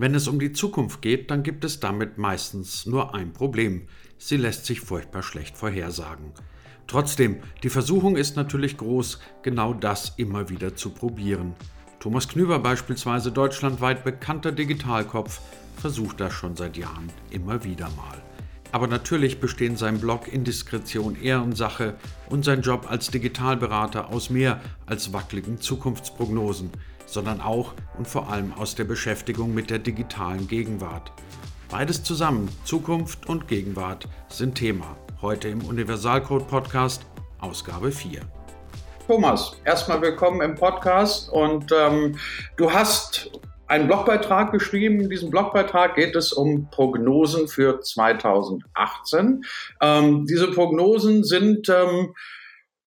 Wenn es um die Zukunft geht, dann gibt es damit meistens nur ein Problem. Sie lässt sich furchtbar schlecht vorhersagen. Trotzdem, die Versuchung ist natürlich groß, genau das immer wieder zu probieren. Thomas Knüber beispielsweise, deutschlandweit bekannter Digitalkopf, versucht das schon seit Jahren immer wieder mal. Aber natürlich bestehen sein Blog Indiskretion Ehrensache und sein Job als Digitalberater aus mehr als wackeligen Zukunftsprognosen sondern auch und vor allem aus der Beschäftigung mit der digitalen Gegenwart. Beides zusammen, Zukunft und Gegenwart, sind Thema. Heute im Universalcode Podcast, Ausgabe 4. Thomas, erstmal willkommen im Podcast und ähm, du hast einen Blogbeitrag geschrieben. In diesem Blogbeitrag geht es um Prognosen für 2018. Ähm, diese Prognosen sind ähm,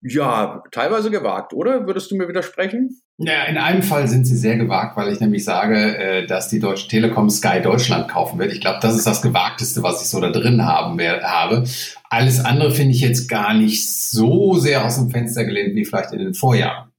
ja teilweise gewagt, oder? Würdest du mir widersprechen? Ja, in einem Fall sind sie sehr gewagt, weil ich nämlich sage, äh, dass die Deutsche Telekom Sky Deutschland kaufen wird. Ich glaube, das ist das Gewagteste, was ich so da drin haben habe. Alles andere finde ich jetzt gar nicht so sehr aus dem Fenster gelehnt wie vielleicht in den Vorjahren.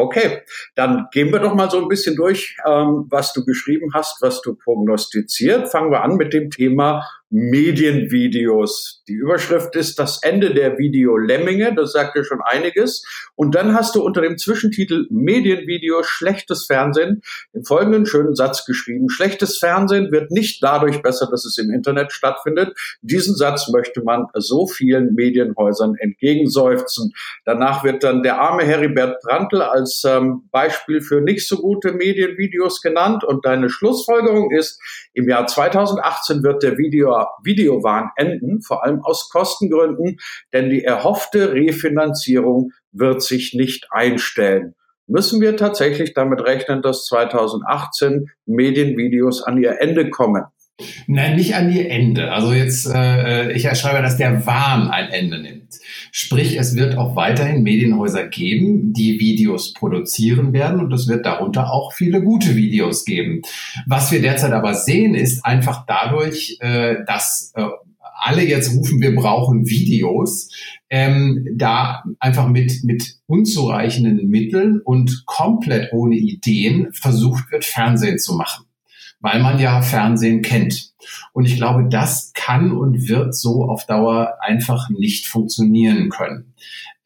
Okay, dann gehen wir doch mal so ein bisschen durch, ähm, was du geschrieben hast, was du prognostiziert. Fangen wir an mit dem Thema Medienvideos. Die Überschrift ist das Ende der Videolemminge, das sagt dir schon einiges. Und dann hast du unter dem Zwischentitel Medienvideos schlechtes Fernsehen den folgenden schönen Satz geschrieben. Schlechtes Fernsehen wird nicht dadurch besser, dass es im Internet stattfindet. Diesen Satz möchte man so vielen Medienhäusern entgegenseufzen. Danach wird dann der arme Heribert Brandl als ähm, Beispiel für nicht so gute Medienvideos genannt. Und deine Schlussfolgerung ist, im Jahr 2018 wird der Video Videowahn enden, vor allem aus Kostengründen, denn die erhoffte Refinanzierung wird sich nicht einstellen. Müssen wir tatsächlich damit rechnen, dass 2018 Medienvideos an ihr Ende kommen? Nein, nicht an ihr Ende. Also jetzt, äh, ich erschreibe, dass der Wahn ein Ende nimmt. Sprich, es wird auch weiterhin Medienhäuser geben, die Videos produzieren werden und es wird darunter auch viele gute Videos geben. Was wir derzeit aber sehen, ist einfach dadurch, äh, dass äh, alle jetzt rufen, wir brauchen Videos, ähm, da einfach mit, mit unzureichenden Mitteln und komplett ohne Ideen versucht wird, Fernsehen zu machen weil man ja Fernsehen kennt. Und ich glaube, das kann und wird so auf Dauer einfach nicht funktionieren können.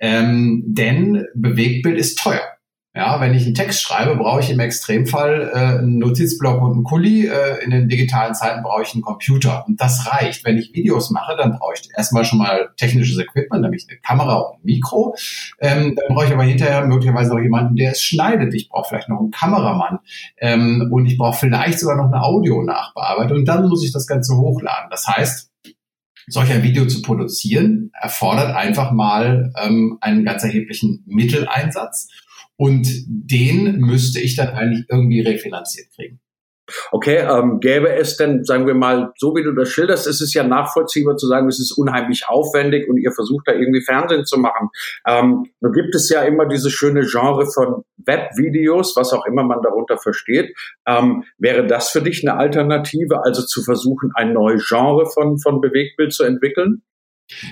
Ähm, denn Bewegtbild ist teuer. Ja, wenn ich einen Text schreibe, brauche ich im Extremfall äh, einen Notizblock und einen Kuli. Äh, in den digitalen Zeiten brauche ich einen Computer. Und das reicht. Wenn ich Videos mache, dann brauche ich erstmal schon mal technisches Equipment, nämlich eine Kamera und ein Mikro. Ähm, dann brauche ich aber hinterher möglicherweise noch jemanden, der es schneidet. Ich brauche vielleicht noch einen Kameramann. Ähm, und ich brauche vielleicht sogar noch eine Audio-Nachbearbeitung. Und dann muss ich das Ganze hochladen. Das heißt, solch ein Video zu produzieren, erfordert einfach mal ähm, einen ganz erheblichen Mitteleinsatz. Und den müsste ich dann eigentlich irgendwie refinanziert kriegen. Okay, ähm, gäbe es denn, sagen wir mal, so wie du das schilderst, ist es ja nachvollziehbar zu sagen, es ist unheimlich aufwendig und ihr versucht da irgendwie Fernsehen zu machen. Ähm, nun gibt es ja immer dieses schöne Genre von Webvideos, was auch immer man darunter versteht. Ähm, wäre das für dich eine Alternative, also zu versuchen, ein neues Genre von, von Bewegtbild zu entwickeln?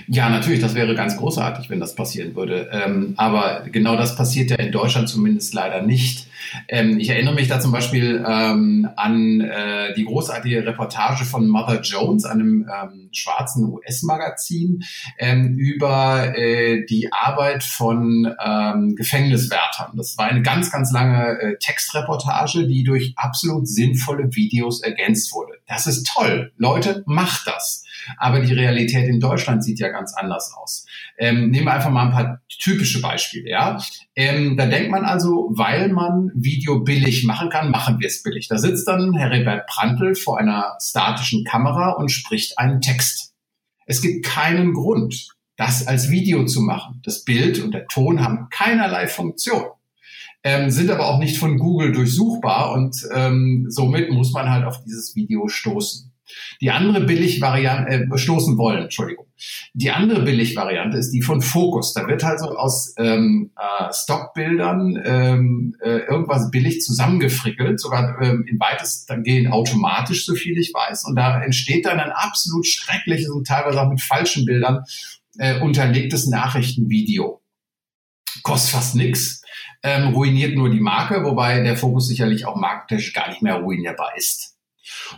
Ja, natürlich, das wäre ganz großartig, wenn das passieren würde. Ähm, aber genau das passiert ja in Deutschland zumindest leider nicht. Ähm, ich erinnere mich da zum Beispiel ähm, an äh, die großartige Reportage von Mother Jones, einem ähm, schwarzen US-Magazin, ähm, über äh, die Arbeit von ähm, Gefängniswärtern. Das war eine ganz, ganz lange äh, Textreportage, die durch absolut sinnvolle Videos ergänzt wurde. Das ist toll. Leute, macht das. Aber die Realität in Deutschland sieht ja ganz anders aus. Ähm, nehmen wir einfach mal ein paar typische Beispiele. Ja, ähm, da denkt man also, weil man Video billig machen kann, machen wir es billig. Da sitzt dann Heribert Prantl vor einer statischen Kamera und spricht einen Text. Es gibt keinen Grund, das als Video zu machen. Das Bild und der Ton haben keinerlei Funktion. Ähm, sind aber auch nicht von Google durchsuchbar und ähm, somit muss man halt auf dieses Video stoßen. Die andere Billigvariante, äh, stoßen wollen, Entschuldigung. Die andere Billigvariante ist die von Focus. Da wird also aus ähm, äh, Stockbildern ähm, äh, irgendwas billig zusammengefrickelt, sogar ähm, in weites dann gehen automatisch, so viel ich weiß. Und da entsteht dann ein absolut schreckliches und teilweise auch mit falschen Bildern äh, unterlegtes Nachrichtenvideo. Kostet fast nix, ähm, ruiniert nur die Marke, wobei der Fokus sicherlich auch markentechnisch gar nicht mehr ruinierbar ist.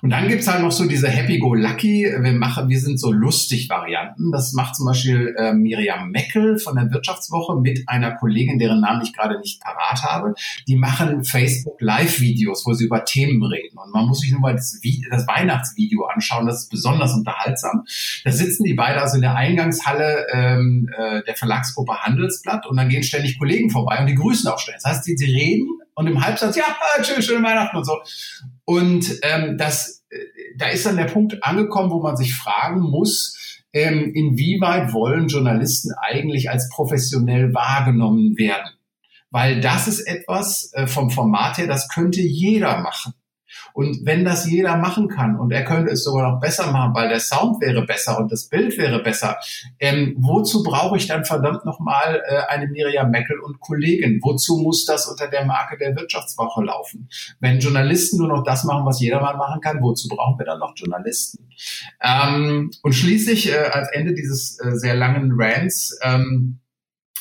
Und dann gibt's halt noch so diese Happy-Go-Lucky, wir machen, wir sind so lustig Varianten. Das macht zum Beispiel äh, Miriam Meckel von der Wirtschaftswoche mit einer Kollegin, deren Namen ich gerade nicht parat habe. Die machen Facebook Live-Videos, wo sie über Themen reden. Und man muss sich nur mal das, das Weihnachtsvideo anschauen, das ist besonders unterhaltsam. Da sitzen die beide also in der Eingangshalle ähm, äh, der Verlagsgruppe Handelsblatt und dann gehen ständig Kollegen vorbei und die grüßen auch ständig. Das heißt, die, sie reden und im Halbsatz, ja, schöne, schöne Weihnachten und so. Und ähm, das, äh, da ist dann der Punkt angekommen, wo man sich fragen muss, ähm, inwieweit wollen Journalisten eigentlich als professionell wahrgenommen werden? Weil das ist etwas äh, vom Format her, das könnte jeder machen. Und wenn das jeder machen kann und er könnte es sogar noch besser machen, weil der Sound wäre besser und das Bild wäre besser, ähm, wozu brauche ich dann verdammt nochmal äh, eine Miriam Meckel und Kollegin? Wozu muss das unter der Marke der Wirtschaftswoche laufen? Wenn Journalisten nur noch das machen, was jedermann machen kann, wozu brauchen wir dann noch Journalisten? Ähm, und schließlich äh, als Ende dieses äh, sehr langen Rants ähm,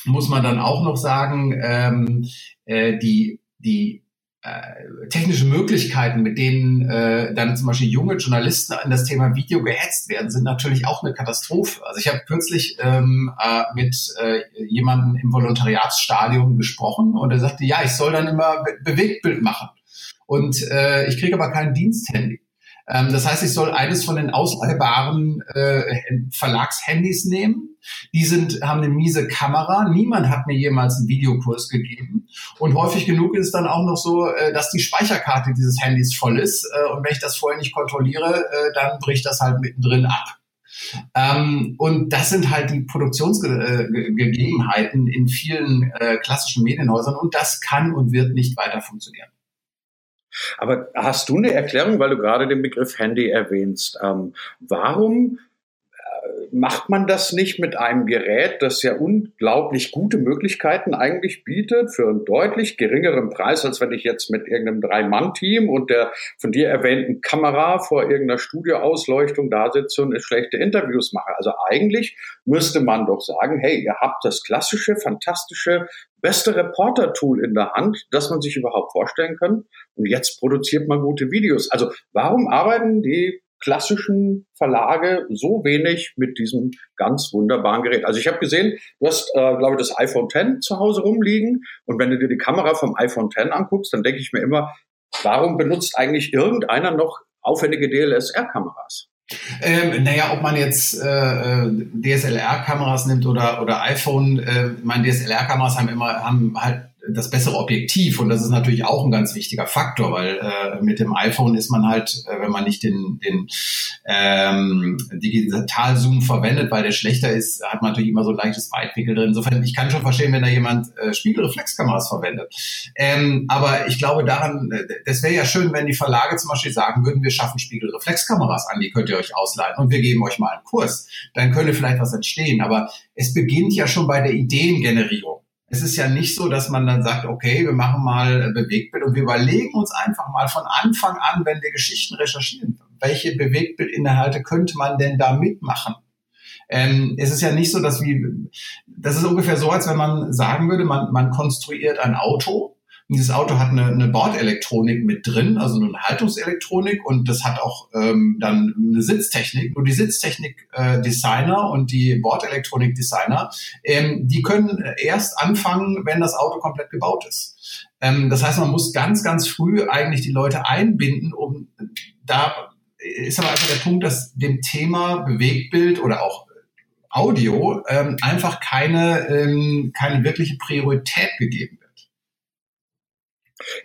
muss man dann auch noch sagen, ähm, äh, die, die äh, technische Möglichkeiten, mit denen äh, dann zum Beispiel junge Journalisten an das Thema Video gehetzt werden, sind natürlich auch eine Katastrophe. Also ich habe kürzlich ähm, äh, mit äh, jemandem im Volontariatsstadium gesprochen und er sagte, ja, ich soll dann immer Be Bewegtbild machen. Und äh, ich kriege aber kein Diensthandy. Ähm, das heißt, ich soll eines von den ausleihbaren äh, Verlagshandys nehmen. Die sind, haben eine miese Kamera. Niemand hat mir jemals einen Videokurs gegeben. Und häufig genug ist es dann auch noch so, äh, dass die Speicherkarte dieses Handys voll ist. Äh, und wenn ich das vorher nicht kontrolliere, äh, dann bricht das halt mittendrin ab. Ähm, und das sind halt die Produktionsgegebenheiten in vielen äh, klassischen Medienhäusern. Und das kann und wird nicht weiter funktionieren. Aber hast du eine Erklärung, weil du gerade den Begriff Handy erwähnst? Ähm, warum macht man das nicht mit einem Gerät, das ja unglaublich gute Möglichkeiten eigentlich bietet für einen deutlich geringeren Preis, als wenn ich jetzt mit irgendeinem Drei-Mann-Team und der von dir erwähnten Kamera vor irgendeiner Studioausleuchtung da sitze und schlechte Interviews mache. Also eigentlich müsste man doch sagen, hey, ihr habt das klassische, fantastische, beste Reporter-Tool in der Hand, das man sich überhaupt vorstellen kann. Und jetzt produziert man gute Videos. Also warum arbeiten die klassischen Verlage so wenig mit diesem ganz wunderbaren Gerät. Also ich habe gesehen, du hast, äh, glaube ich, das iPhone X zu Hause rumliegen und wenn du dir die Kamera vom iPhone X anguckst, dann denke ich mir immer, warum benutzt eigentlich irgendeiner noch aufwendige DLSR-Kameras? Ähm, naja, ob man jetzt äh, äh DSLR-Kameras nimmt oder, oder iPhone, äh, meine DSLR-Kameras haben immer haben halt das bessere Objektiv und das ist natürlich auch ein ganz wichtiger Faktor, weil äh, mit dem iPhone ist man halt, äh, wenn man nicht den, den ähm, Digitalzoom verwendet, weil der schlechter ist, hat man natürlich immer so ein leichtes Weitwinkel drin. Insofern, ich kann schon verstehen, wenn da jemand äh, Spiegelreflexkameras verwendet. Ähm, aber ich glaube daran, äh, das wäre ja schön, wenn die Verlage zum Beispiel sagen würden, wir schaffen Spiegelreflexkameras an, die könnt ihr euch ausleihen und wir geben euch mal einen Kurs. Dann könnte vielleicht was entstehen. Aber es beginnt ja schon bei der Ideengenerierung. Es ist ja nicht so, dass man dann sagt, okay, wir machen mal Bewegtbild und wir überlegen uns einfach mal von Anfang an, wenn wir Geschichten recherchieren, welche Bewegtbildinhalte könnte man denn da mitmachen? Ähm, es ist ja nicht so, dass wir, das ist ungefähr so, als wenn man sagen würde, man, man konstruiert ein Auto und dieses Auto hat eine, eine Bordelektronik mit drin, also eine Haltungselektronik und das hat auch ähm, dann eine Sitztechnik. Nur die Sitztechnik-Designer äh, und die Bordelektronik-Designer, ähm, die können erst anfangen, wenn das Auto komplett gebaut ist. Ähm, das heißt, man muss ganz, ganz früh eigentlich die Leute einbinden, um da ist aber einfach der Punkt, dass dem Thema Bewegtbild oder auch Audio ähm, einfach keine, ähm, keine wirkliche Priorität gegeben wird.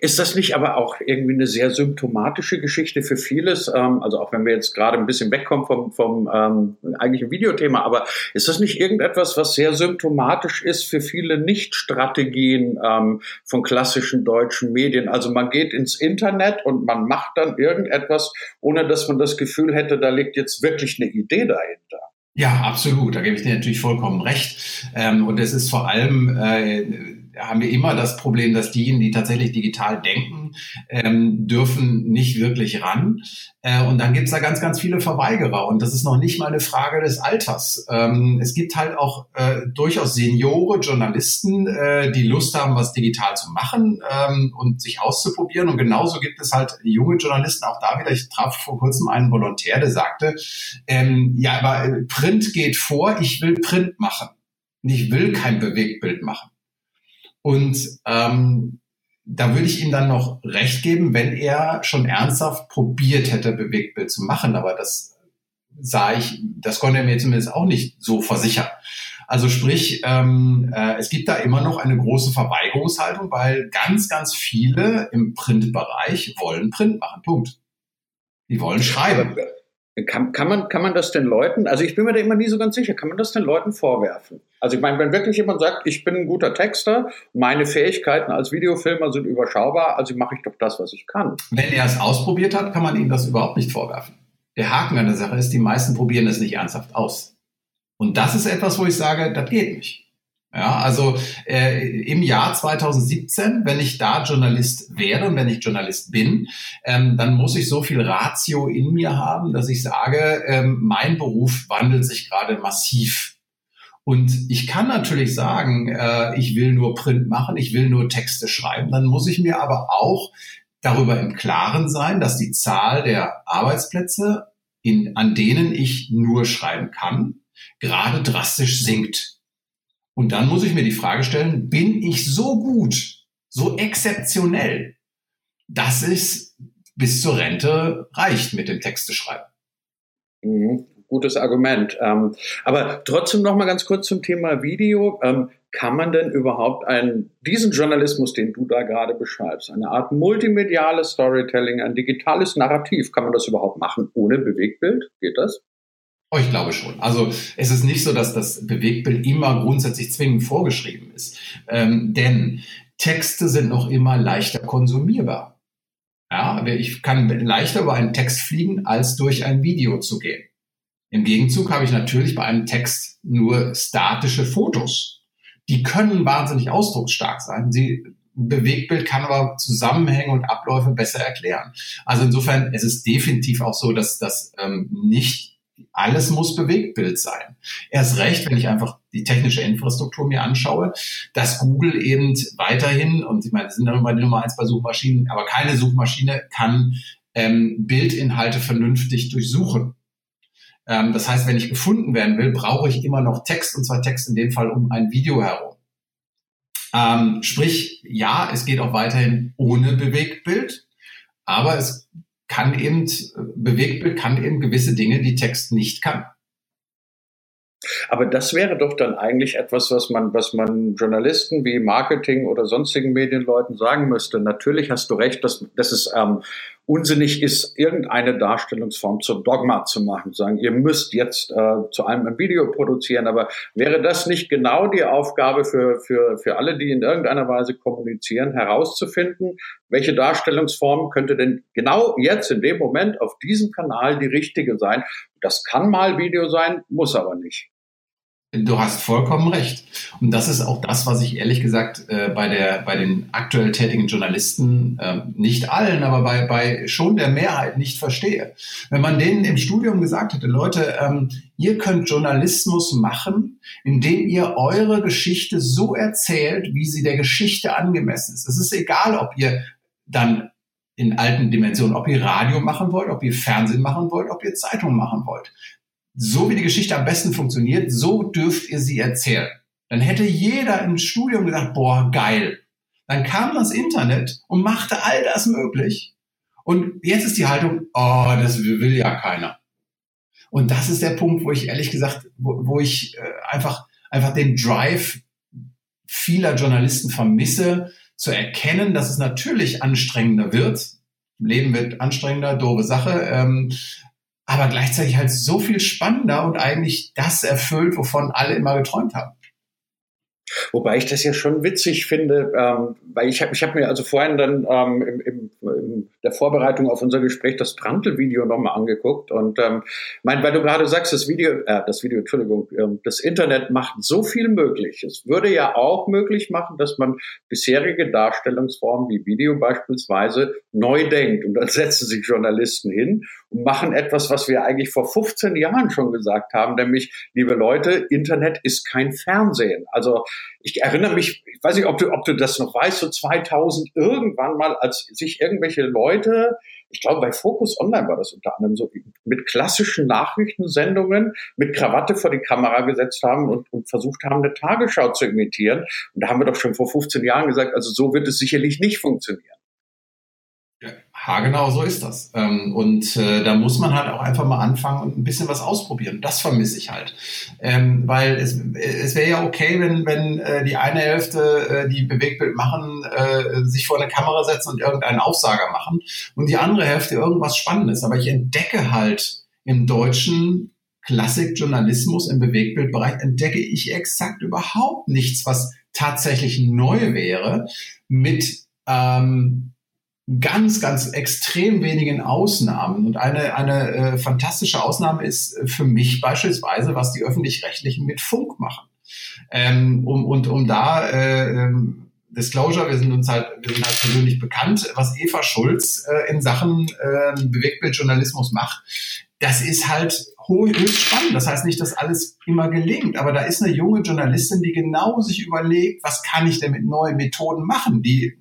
Ist das nicht aber auch irgendwie eine sehr symptomatische Geschichte für vieles? Ähm, also auch wenn wir jetzt gerade ein bisschen wegkommen vom, vom ähm, eigentlichen Videothema, aber ist das nicht irgendetwas, was sehr symptomatisch ist für viele Nicht-Strategien ähm, von klassischen deutschen Medien? Also man geht ins Internet und man macht dann irgendetwas, ohne dass man das Gefühl hätte, da liegt jetzt wirklich eine Idee dahinter. Ja, absolut. Da gebe ich dir natürlich vollkommen recht. Ähm, und es ist vor allem äh, haben wir immer das Problem, dass diejenigen, die tatsächlich digital denken, ähm, dürfen nicht wirklich ran. Äh, und dann gibt's da ganz, ganz viele Verweigerer. Und das ist noch nicht mal eine Frage des Alters. Ähm, es gibt halt auch äh, durchaus Seniore Journalisten, äh, die Lust haben, was digital zu machen ähm, und sich auszuprobieren. Und genauso gibt es halt junge Journalisten, auch da wieder. Ich traf vor kurzem einen Volontär, der sagte, ähm, ja, aber Print geht vor, ich will Print machen. Und ich will kein Bewegtbild machen. Und ähm, da würde ich ihm dann noch recht geben, wenn er schon ernsthaft probiert hätte, Bewegtbild zu machen. Aber das sah ich, das konnte er mir zumindest auch nicht so versichern. Also sprich, ähm, äh, es gibt da immer noch eine große Verweigerungshaltung, weil ganz, ganz viele im Printbereich wollen Print machen. Punkt. Die wollen schreiben. Kann, kann, man, kann man das den Leuten, also ich bin mir da immer nie so ganz sicher, kann man das den Leuten vorwerfen? Also ich meine, wenn wirklich jemand sagt, ich bin ein guter Texter, meine Fähigkeiten als Videofilmer sind überschaubar, also mache ich doch das, was ich kann. Wenn er es ausprobiert hat, kann man ihm das überhaupt nicht vorwerfen. Der Haken an der Sache ist, die meisten probieren es nicht ernsthaft aus. Und das ist etwas, wo ich sage, das geht nicht. Ja, also äh, im Jahr 2017, wenn ich da Journalist wäre und wenn ich Journalist bin, ähm, dann muss ich so viel Ratio in mir haben, dass ich sage, ähm, mein Beruf wandelt sich gerade massiv. Und ich kann natürlich sagen, äh, ich will nur Print machen, ich will nur Texte schreiben. Dann muss ich mir aber auch darüber im Klaren sein, dass die Zahl der Arbeitsplätze, in, an denen ich nur schreiben kann, gerade drastisch sinkt. Und dann muss ich mir die Frage stellen, bin ich so gut, so exzeptionell, dass es bis zur Rente reicht mit dem Texte schreiben? Mhm, gutes Argument. Ähm, aber trotzdem noch mal ganz kurz zum Thema Video. Ähm, kann man denn überhaupt einen, diesen Journalismus, den du da gerade beschreibst, eine Art multimediales Storytelling, ein digitales Narrativ, kann man das überhaupt machen ohne Bewegtbild? Geht das? Oh, ich glaube schon. Also es ist nicht so, dass das Bewegtbild immer grundsätzlich zwingend vorgeschrieben ist. Ähm, denn Texte sind noch immer leichter konsumierbar. Ja, ich kann leichter über einen Text fliegen, als durch ein Video zu gehen. Im Gegenzug habe ich natürlich bei einem Text nur statische Fotos. Die können wahnsinnig ausdrucksstark sein. Sie Bewegtbild kann aber Zusammenhänge und Abläufe besser erklären. Also insofern, es ist definitiv auch so, dass das ähm, nicht alles muss Bewegtbild sein. Erst recht, wenn ich einfach die technische Infrastruktur mir anschaue, dass Google eben weiterhin, und ich meine, das sind dann immer die Nummer eins bei Suchmaschinen, aber keine Suchmaschine kann ähm, Bildinhalte vernünftig durchsuchen. Ähm, das heißt, wenn ich gefunden werden will, brauche ich immer noch Text, und zwar Text in dem Fall um ein Video herum. Ähm, sprich, ja, es geht auch weiterhin ohne Bewegtbild, aber es kann eben, Bewegtbild kann eben gewisse Dinge, die Text nicht kann. Aber das wäre doch dann eigentlich etwas, was man, was man Journalisten wie Marketing oder sonstigen Medienleuten sagen müsste. Natürlich hast du recht, dass, dass es ähm, unsinnig ist, irgendeine Darstellungsform zur Dogma zu machen, sagen, ihr müsst jetzt äh, zu einem ein Video produzieren. Aber wäre das nicht genau die Aufgabe für, für, für alle, die in irgendeiner Weise kommunizieren, herauszufinden, welche Darstellungsform könnte denn genau jetzt in dem Moment auf diesem Kanal die richtige sein? Das kann mal Video sein, muss aber nicht. Du hast vollkommen recht. Und das ist auch das, was ich ehrlich gesagt äh, bei, der, bei den aktuell tätigen Journalisten, äh, nicht allen, aber bei, bei schon der Mehrheit nicht verstehe. Wenn man denen im Studium gesagt hätte, Leute, ähm, ihr könnt Journalismus machen, indem ihr eure Geschichte so erzählt, wie sie der Geschichte angemessen ist. Es ist egal, ob ihr dann in alten Dimensionen, ob ihr Radio machen wollt, ob ihr Fernsehen machen wollt, ob ihr Zeitung machen wollt so wie die Geschichte am besten funktioniert, so dürft ihr sie erzählen. Dann hätte jeder im Studium gesagt, boah, geil. Dann kam das Internet und machte all das möglich. Und jetzt ist die Haltung, oh, das will ja keiner. Und das ist der Punkt, wo ich ehrlich gesagt, wo, wo ich äh, einfach, einfach den Drive vieler Journalisten vermisse, zu erkennen, dass es natürlich anstrengender wird. Leben wird anstrengender, doofe Sache. Ähm, aber gleichzeitig halt so viel spannender und eigentlich das erfüllt, wovon alle immer geträumt haben. Wobei ich das ja schon witzig finde, ähm, weil ich habe ich hab mir also vorhin dann ähm, im, im, in der Vorbereitung auf unser Gespräch das Prantl-Video nochmal angeguckt und ähm, mein, weil du gerade sagst, das Video, äh, das Video, Entschuldigung, ähm, das Internet macht so viel möglich. Es würde ja auch möglich machen, dass man bisherige Darstellungsformen wie Video beispielsweise neu denkt und dann setzen sich Journalisten hin machen etwas, was wir eigentlich vor 15 Jahren schon gesagt haben, nämlich, liebe Leute, Internet ist kein Fernsehen. Also ich erinnere mich, ich weiß nicht, ob du, ob du das noch weißt, so 2000 irgendwann mal, als sich irgendwelche Leute, ich glaube bei Focus Online war das unter anderem so, mit klassischen Nachrichtensendungen mit Krawatte vor die Kamera gesetzt haben und, und versucht haben, eine Tagesschau zu imitieren. Und da haben wir doch schon vor 15 Jahren gesagt, also so wird es sicherlich nicht funktionieren. Ja, genau so ist das. Ähm, und äh, da muss man halt auch einfach mal anfangen und ein bisschen was ausprobieren. Das vermisse ich halt. Ähm, weil es, es wäre ja okay, wenn, wenn äh, die eine Hälfte, äh, die Bewegtbild machen, äh, sich vor eine Kamera setzen und irgendeinen Aufsager machen und die andere Hälfte irgendwas Spannendes. Aber ich entdecke halt im deutschen Klassikjournalismus im Bewegtbildbereich entdecke ich exakt überhaupt nichts, was tatsächlich neu wäre mit ähm, ganz, ganz extrem wenigen Ausnahmen. Und eine, eine äh, fantastische Ausnahme ist äh, für mich beispielsweise, was die öffentlich-rechtlichen mit Funk machen. Ähm, um, und um da äh, ähm, Disclosure, wir sind uns halt, wir sind halt persönlich bekannt, was Eva Schulz äh, in Sachen äh, Bewegtbildjournalismus macht. Das ist halt höchst spannend. Das heißt nicht, dass alles immer gelingt, aber da ist eine junge Journalistin, die genau sich überlegt, was kann ich denn mit neuen Methoden machen, die,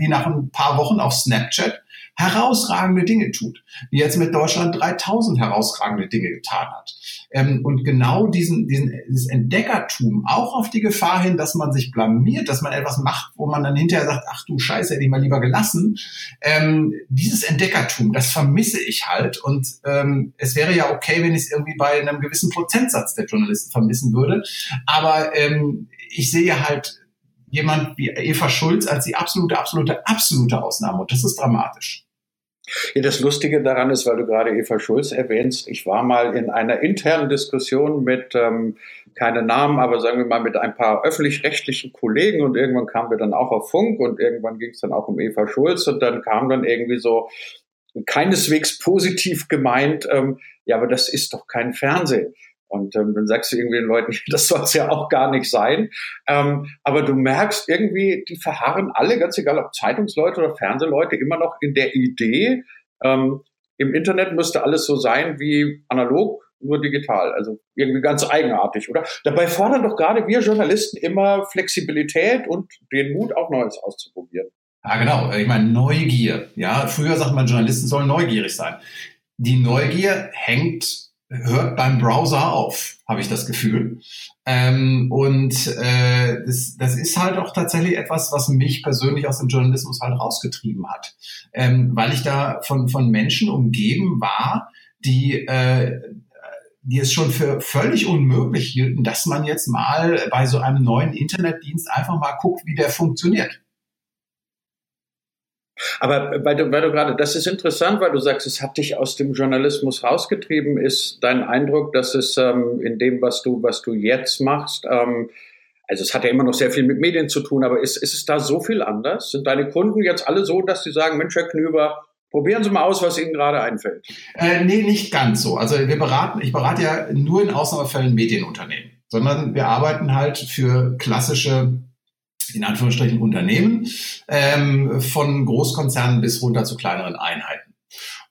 die nach ein paar Wochen auf Snapchat herausragende Dinge tut, die jetzt mit Deutschland 3000 herausragende Dinge getan hat. Ähm, und genau diesen, diesen, dieses Entdeckertum, auch auf die Gefahr hin, dass man sich blamiert, dass man etwas macht, wo man dann hinterher sagt, ach du Scheiße, hätte ich mal lieber gelassen. Ähm, dieses Entdeckertum, das vermisse ich halt. Und ähm, es wäre ja okay, wenn ich es irgendwie bei einem gewissen Prozentsatz der Journalisten vermissen würde. Aber ähm, ich sehe halt jemand wie Eva Schulz als die absolute, absolute, absolute Ausnahme. Und das ist dramatisch. Ja, das Lustige daran ist, weil du gerade Eva Schulz erwähnst, ich war mal in einer internen Diskussion mit, ähm, keine Namen, aber sagen wir mal mit ein paar öffentlich-rechtlichen Kollegen und irgendwann kamen wir dann auch auf Funk und irgendwann ging es dann auch um Eva Schulz und dann kam dann irgendwie so keineswegs positiv gemeint, ähm, ja, aber das ist doch kein Fernsehen. Und ähm, dann sagst du irgendwie den Leuten, das soll es ja auch gar nicht sein. Ähm, aber du merkst irgendwie, die verharren alle, ganz egal ob Zeitungsleute oder Fernsehleute, immer noch in der Idee, ähm, im Internet müsste alles so sein wie analog, nur digital. Also irgendwie ganz eigenartig, oder? Dabei fordern doch gerade wir Journalisten immer Flexibilität und den Mut, auch Neues auszuprobieren. Ja, genau. Ich meine, Neugier. Ja, früher sagt man, Journalisten sollen neugierig sein. Die Neugier hängt hört beim Browser auf, habe ich das Gefühl. Ähm, und äh, das, das ist halt auch tatsächlich etwas, was mich persönlich aus dem Journalismus halt rausgetrieben hat, ähm, weil ich da von, von Menschen umgeben war, die äh, die es schon für völlig unmöglich hielten, dass man jetzt mal bei so einem neuen Internetdienst einfach mal guckt, wie der funktioniert. Aber weil du, weil du gerade, das ist interessant, weil du sagst, es hat dich aus dem Journalismus rausgetrieben. Ist dein Eindruck, dass es ähm, in dem, was du, was du jetzt machst, ähm, also es hat ja immer noch sehr viel mit Medien zu tun, aber ist, ist es da so viel anders? Sind deine Kunden jetzt alle so, dass sie sagen, Mensch, Herr Knüber, Probieren Sie mal aus, was Ihnen gerade einfällt. Äh, nee, nicht ganz so. Also wir beraten, ich berate ja nur in Ausnahmefällen Medienunternehmen, sondern wir arbeiten halt für klassische in Anführungsstrichen Unternehmen, ähm, von Großkonzernen bis runter zu kleineren Einheiten.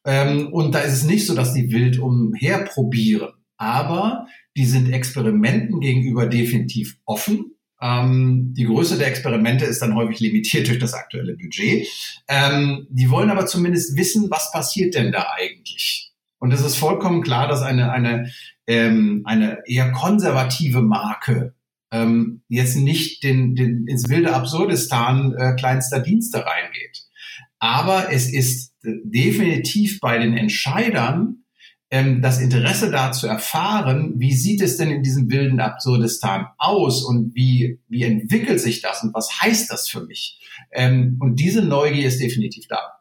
Ähm, und da ist es nicht so, dass die wild umherprobieren, aber die sind Experimenten gegenüber definitiv offen. Ähm, die Größe der Experimente ist dann häufig limitiert durch das aktuelle Budget. Ähm, die wollen aber zumindest wissen, was passiert denn da eigentlich. Und es ist vollkommen klar, dass eine, eine, ähm, eine eher konservative Marke ähm, jetzt nicht den, den, ins wilde Absurdistan äh, kleinster Dienste reingeht. Aber es ist definitiv bei den Entscheidern ähm, das Interesse da zu erfahren, wie sieht es denn in diesem wilden Absurdistan aus und wie, wie entwickelt sich das und was heißt das für mich? Ähm, und diese Neugier ist definitiv da.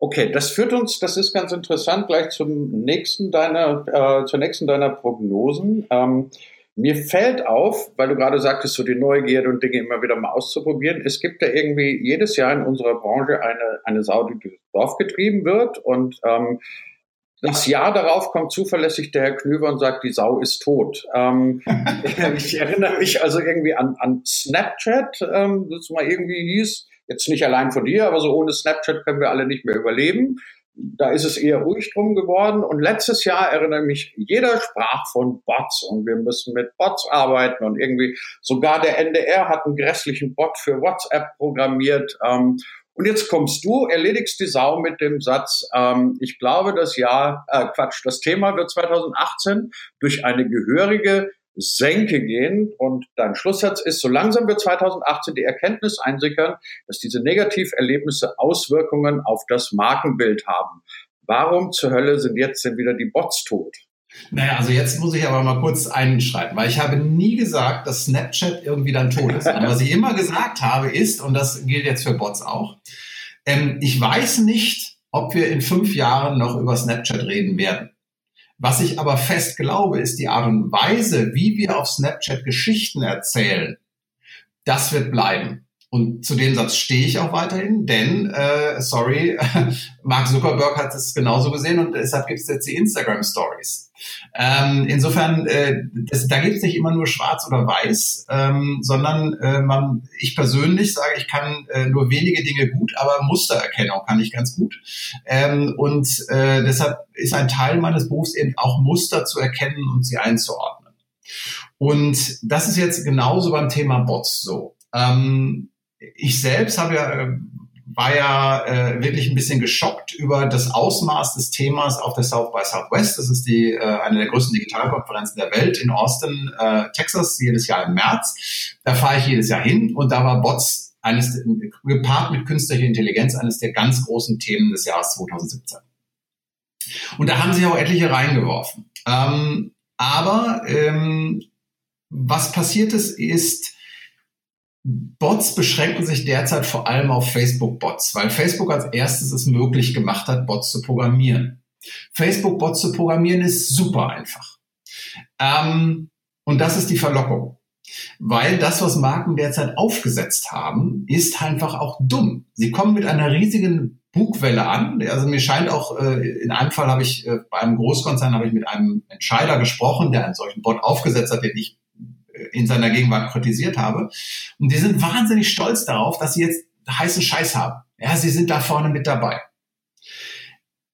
Okay, das führt uns, das ist ganz interessant, gleich zum nächsten deiner, äh, zur nächsten deiner Prognosen. Ähm, Mir fällt auf, weil du gerade sagtest, so die Neugierde und Dinge immer wieder mal auszuprobieren. Es gibt ja irgendwie jedes Jahr in unserer Branche eine, eine Sau, die durchs Dorf getrieben wird. Und ähm, das Jahr darauf kommt zuverlässig der Herr Knüver und sagt, die Sau ist tot. Ähm, ich erinnere mich also irgendwie an, an Snapchat, ähm, das mal irgendwie hieß, jetzt nicht allein von dir, aber so ohne Snapchat können wir alle nicht mehr überleben. Da ist es eher ruhig drum geworden. Und letztes Jahr erinnere mich, jeder sprach von Bots und wir müssen mit Bots arbeiten und irgendwie sogar der NDR hat einen grässlichen Bot für WhatsApp programmiert. Ähm, und jetzt kommst du, erledigst die Sau mit dem Satz, ähm, ich glaube, das Jahr, äh, Quatsch, das Thema wird 2018 durch eine gehörige Senke gehen. Und dein Schlusssatz ist, so langsam wird 2018 die Erkenntnis einsickern, dass diese Negativerlebnisse Auswirkungen auf das Markenbild haben. Warum zur Hölle sind jetzt denn wieder die Bots tot? Naja, also jetzt muss ich aber mal kurz einschreiten, weil ich habe nie gesagt, dass Snapchat irgendwie dann tot ist. was ich immer gesagt habe ist, und das gilt jetzt für Bots auch, ähm, ich weiß nicht, ob wir in fünf Jahren noch über Snapchat reden werden. Was ich aber fest glaube, ist die Art und Weise, wie wir auf Snapchat Geschichten erzählen. Das wird bleiben. Und zu dem Satz stehe ich auch weiterhin, denn, äh, sorry, Mark Zuckerberg hat es genauso gesehen und deshalb gibt es jetzt die Instagram Stories. Ähm, insofern, äh, das, da gibt es nicht immer nur schwarz oder weiß, ähm, sondern äh, man, ich persönlich sage, ich kann äh, nur wenige Dinge gut, aber Mustererkennung kann ich ganz gut. Ähm, und äh, deshalb ist ein Teil meines Berufs eben auch Muster zu erkennen und sie einzuordnen. Und das ist jetzt genauso beim Thema Bots so. Ähm, ich selbst habe ja, äh, war ja äh, wirklich ein bisschen geschockt über das Ausmaß des Themas auf der South by Southwest. Das ist die äh, eine der größten Digitalkonferenzen der Welt in Austin, äh, Texas, jedes Jahr im März. Da fahre ich jedes Jahr hin und da war Bots eines gepaart mit künstlicher Intelligenz eines der ganz großen Themen des Jahres 2017. Und da haben sich auch etliche reingeworfen. Ähm, aber ähm, was passiert ist, ist Bots beschränken sich derzeit vor allem auf Facebook-Bots, weil Facebook als erstes es möglich gemacht hat, Bots zu programmieren. Facebook-Bots zu programmieren ist super einfach. Ähm, und das ist die Verlockung. Weil das, was Marken derzeit aufgesetzt haben, ist einfach auch dumm. Sie kommen mit einer riesigen Bugwelle an. Also mir scheint auch, äh, in einem Fall habe ich, äh, bei einem Großkonzern habe ich mit einem Entscheider gesprochen, der einen solchen Bot aufgesetzt hat, den ich in seiner Gegenwart kritisiert habe. Und die sind wahnsinnig stolz darauf, dass sie jetzt heißen Scheiß haben. Ja, sie sind da vorne mit dabei.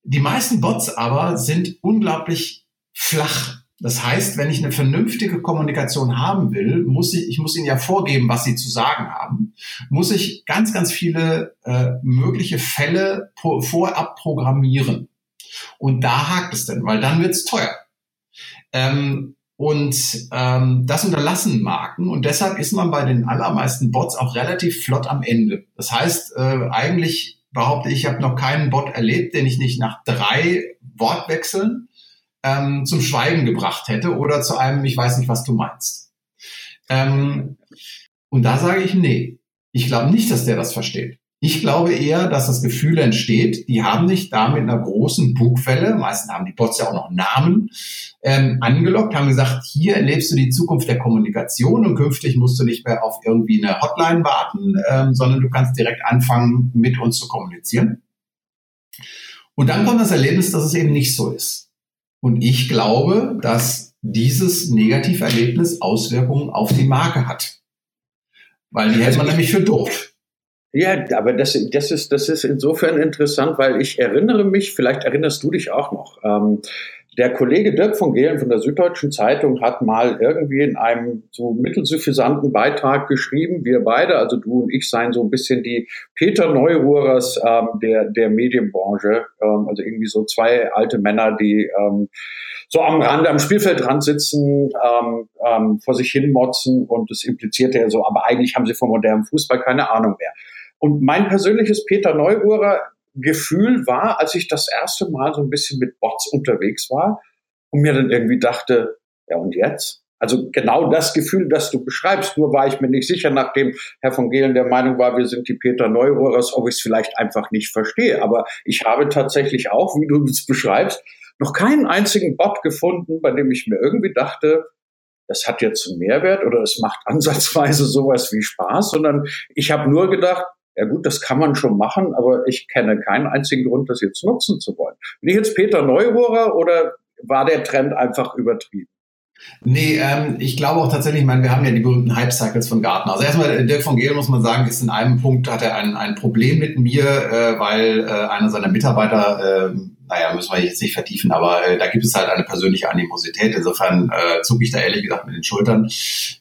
Die meisten Bots aber sind unglaublich flach. Das heißt, wenn ich eine vernünftige Kommunikation haben will, muss ich, ich muss ihnen ja vorgeben, was sie zu sagen haben, muss ich ganz, ganz viele äh, mögliche Fälle vorab programmieren. Und da hakt es denn, weil dann wird's teuer. Ähm, und ähm, das unterlassen Marken und deshalb ist man bei den allermeisten Bots auch relativ flott am Ende. Das heißt, äh, eigentlich behaupte ich, ich habe noch keinen Bot erlebt, den ich nicht nach drei Wortwechseln ähm, zum Schweigen gebracht hätte oder zu einem, ich weiß nicht, was du meinst. Ähm, und da sage ich, nee, ich glaube nicht, dass der das versteht. Ich glaube eher, dass das Gefühl entsteht, die haben dich da mit einer großen Bugwelle, meistens haben die Bots ja auch noch Namen, ähm, angelockt, haben gesagt, hier erlebst du die Zukunft der Kommunikation und künftig musst du nicht mehr auf irgendwie eine Hotline warten, ähm, sondern du kannst direkt anfangen, mit uns zu kommunizieren. Und dann kommt das Erlebnis, dass es eben nicht so ist. Und ich glaube, dass dieses Negativerlebnis Auswirkungen auf die Marke hat. Weil die hält man nämlich für doof. Ja, aber das, das, ist, das ist insofern interessant, weil ich erinnere mich, vielleicht erinnerst du dich auch noch, ähm, der Kollege Dirk von Gehlen von der Süddeutschen Zeitung hat mal irgendwie in einem so mittelsuffisanten Beitrag geschrieben, wir beide, also du und ich, seien so ein bisschen die Peter Neuruhrers ähm, der, der Medienbranche, ähm, also irgendwie so zwei alte Männer, die ähm, so am Rand, am Spielfeldrand sitzen, ähm, ähm, vor sich hin motzen und das implizierte ja so, aber eigentlich haben sie vom modernen Fußball keine Ahnung mehr. Und mein persönliches Peter Neururer Gefühl war, als ich das erste Mal so ein bisschen mit Bots unterwegs war und mir dann irgendwie dachte, ja und jetzt? Also genau das Gefühl, das du beschreibst. Nur war ich mir nicht sicher, nachdem Herr von Gehlen der Meinung war, wir sind die Peter Neururers, ob ich es vielleicht einfach nicht verstehe. Aber ich habe tatsächlich auch, wie du es beschreibst, noch keinen einzigen Bot gefunden, bei dem ich mir irgendwie dachte, das hat jetzt einen Mehrwert oder es macht ansatzweise sowas wie Spaß, sondern ich habe nur gedacht, ja gut, das kann man schon machen, aber ich kenne keinen einzigen Grund, das jetzt nutzen zu wollen. Bin ich jetzt Peter Neururer oder war der Trend einfach übertrieben? Nee, ähm, ich glaube auch tatsächlich, ich meine, wir haben ja die berühmten Hype-Cycles von Gartner. Also erstmal, Dirk von Gehlen, muss man sagen, ist in einem Punkt, hat er ein, ein Problem mit mir, äh, weil äh, einer seiner Mitarbeiter, äh, naja, müssen wir jetzt nicht vertiefen, aber äh, da gibt es halt eine persönliche Animosität. Insofern äh, zucke ich da ehrlich gesagt mit den Schultern.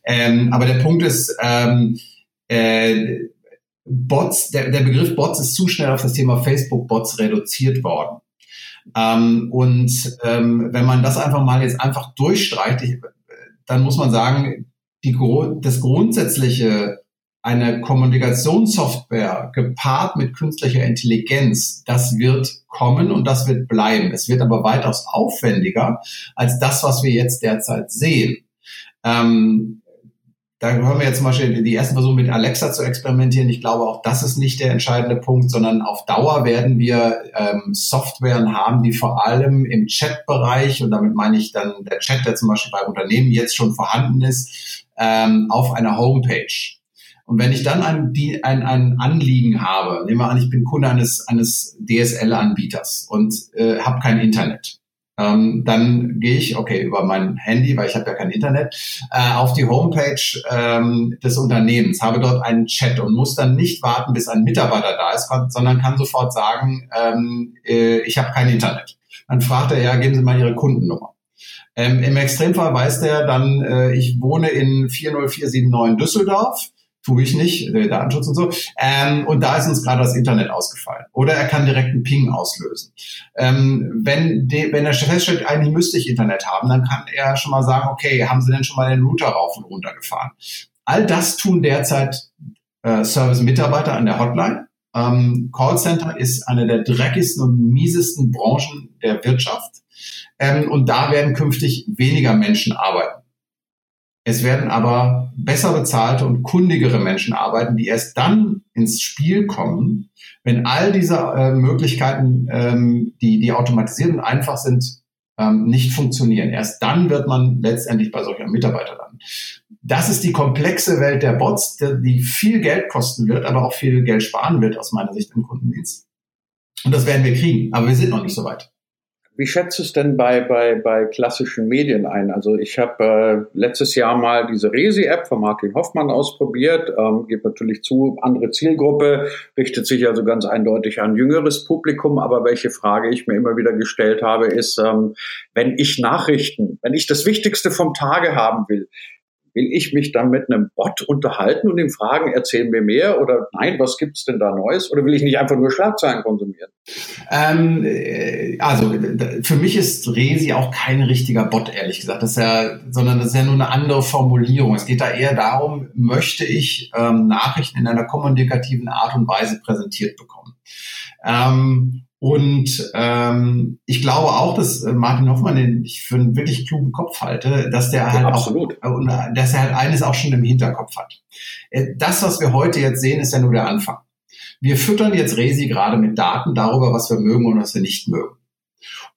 Ähm, aber der Punkt ist, ähm, äh, Bots, der, der Begriff Bots ist zu schnell auf das Thema Facebook-Bots reduziert worden. Ähm, und ähm, wenn man das einfach mal jetzt einfach durchstreicht, dann muss man sagen, die, das grundsätzliche eine Kommunikationssoftware gepaart mit künstlicher Intelligenz, das wird kommen und das wird bleiben. Es wird aber weitaus aufwendiger als das, was wir jetzt derzeit sehen. Ähm, da hören wir jetzt zum Beispiel die ersten Versuche mit Alexa zu experimentieren. Ich glaube, auch das ist nicht der entscheidende Punkt, sondern auf Dauer werden wir ähm, Softwaren haben, die vor allem im Chat-Bereich, und damit meine ich dann der Chat, der zum Beispiel bei Unternehmen jetzt schon vorhanden ist, ähm, auf einer Homepage. Und wenn ich dann ein, ein, ein Anliegen habe, nehmen wir an, ich bin Kunde eines, eines DSL-Anbieters und äh, habe kein Internet ähm, dann gehe ich, okay, über mein Handy, weil ich habe ja kein Internet, äh, auf die Homepage ähm, des Unternehmens, habe dort einen Chat und muss dann nicht warten, bis ein Mitarbeiter da ist, sondern kann sofort sagen, ähm, äh, ich habe kein Internet. Dann fragt er, ja, geben Sie mal Ihre Kundennummer. Ähm, Im Extremfall weiß der dann, äh, ich wohne in 40479 Düsseldorf tue ich nicht, der Datenschutz und so. Ähm, und da ist uns gerade das Internet ausgefallen. Oder er kann direkt einen Ping auslösen. Ähm, wenn, de, wenn er feststellt, eigentlich müsste ich Internet haben, dann kann er schon mal sagen, okay, haben Sie denn schon mal den Router rauf und runter gefahren? All das tun derzeit äh, Service-Mitarbeiter an der Hotline. Ähm, Callcenter ist eine der dreckigsten und miesesten Branchen der Wirtschaft. Ähm, und da werden künftig weniger Menschen arbeiten. Es werden aber besser bezahlte und kundigere Menschen arbeiten, die erst dann ins Spiel kommen, wenn all diese äh, Möglichkeiten, ähm, die, die automatisiert und einfach sind, ähm, nicht funktionieren. Erst dann wird man letztendlich bei solchen Mitarbeitern landen. Das ist die komplexe Welt der Bots, die viel Geld kosten wird, aber auch viel Geld sparen wird aus meiner Sicht im Kundendienst. Und das werden wir kriegen, aber wir sind noch nicht so weit. Wie schätzt es denn bei, bei, bei klassischen Medien ein? Also ich habe äh, letztes Jahr mal diese Resi-App von Martin Hoffmann ausprobiert, ähm, gibt natürlich zu, andere Zielgruppe, richtet sich also ganz eindeutig an jüngeres Publikum, aber welche Frage ich mir immer wieder gestellt habe, ist, ähm, wenn ich Nachrichten, wenn ich das Wichtigste vom Tage haben will, Will ich mich dann mit einem Bot unterhalten und ihm fragen, erzähl mir mehr oder nein, was gibt's denn da Neues? Oder will ich nicht einfach nur Schlagzeilen konsumieren? Ähm, äh, also für mich ist Resi auch kein richtiger Bot, ehrlich gesagt. Das ist ja, sondern das ist ja nur eine andere Formulierung. Es geht da eher darum, möchte ich ähm, Nachrichten in einer kommunikativen Art und Weise präsentiert bekommen. Ähm, und ähm, ich glaube auch, dass äh, Martin Hoffmann, den ich für einen wirklich klugen Kopf halte, dass der halt Absolut. auch, äh, dass er halt eines auch schon im Hinterkopf hat. Äh, das, was wir heute jetzt sehen, ist ja nur der Anfang. Wir füttern jetzt Resi gerade mit Daten darüber, was wir mögen und was wir nicht mögen.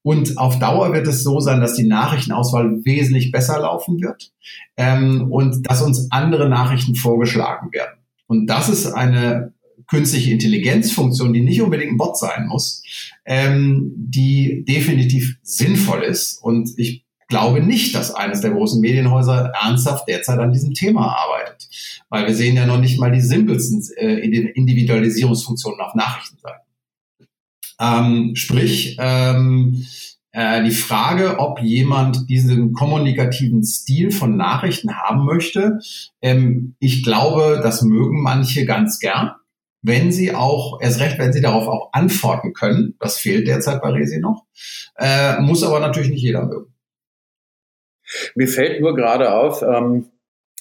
Und auf Dauer wird es so sein, dass die Nachrichtenauswahl wesentlich besser laufen wird ähm, und dass uns andere Nachrichten vorgeschlagen werden. Und das ist eine künstliche Intelligenzfunktion, die nicht unbedingt ein Bot sein muss, ähm, die definitiv sinnvoll ist. Und ich glaube nicht, dass eines der großen Medienhäuser ernsthaft derzeit an diesem Thema arbeitet. Weil wir sehen ja noch nicht mal die simpelsten äh, Individualisierungsfunktionen auf Nachrichtenseiten. Ähm, sprich, ähm, äh, die Frage, ob jemand diesen kommunikativen Stil von Nachrichten haben möchte, ähm, ich glaube, das mögen manche ganz gern wenn sie auch, erst recht, wenn sie darauf auch antworten können, das fehlt derzeit bei Resi noch, äh, muss aber natürlich nicht jeder mögen. Mir fällt nur gerade auf, ähm,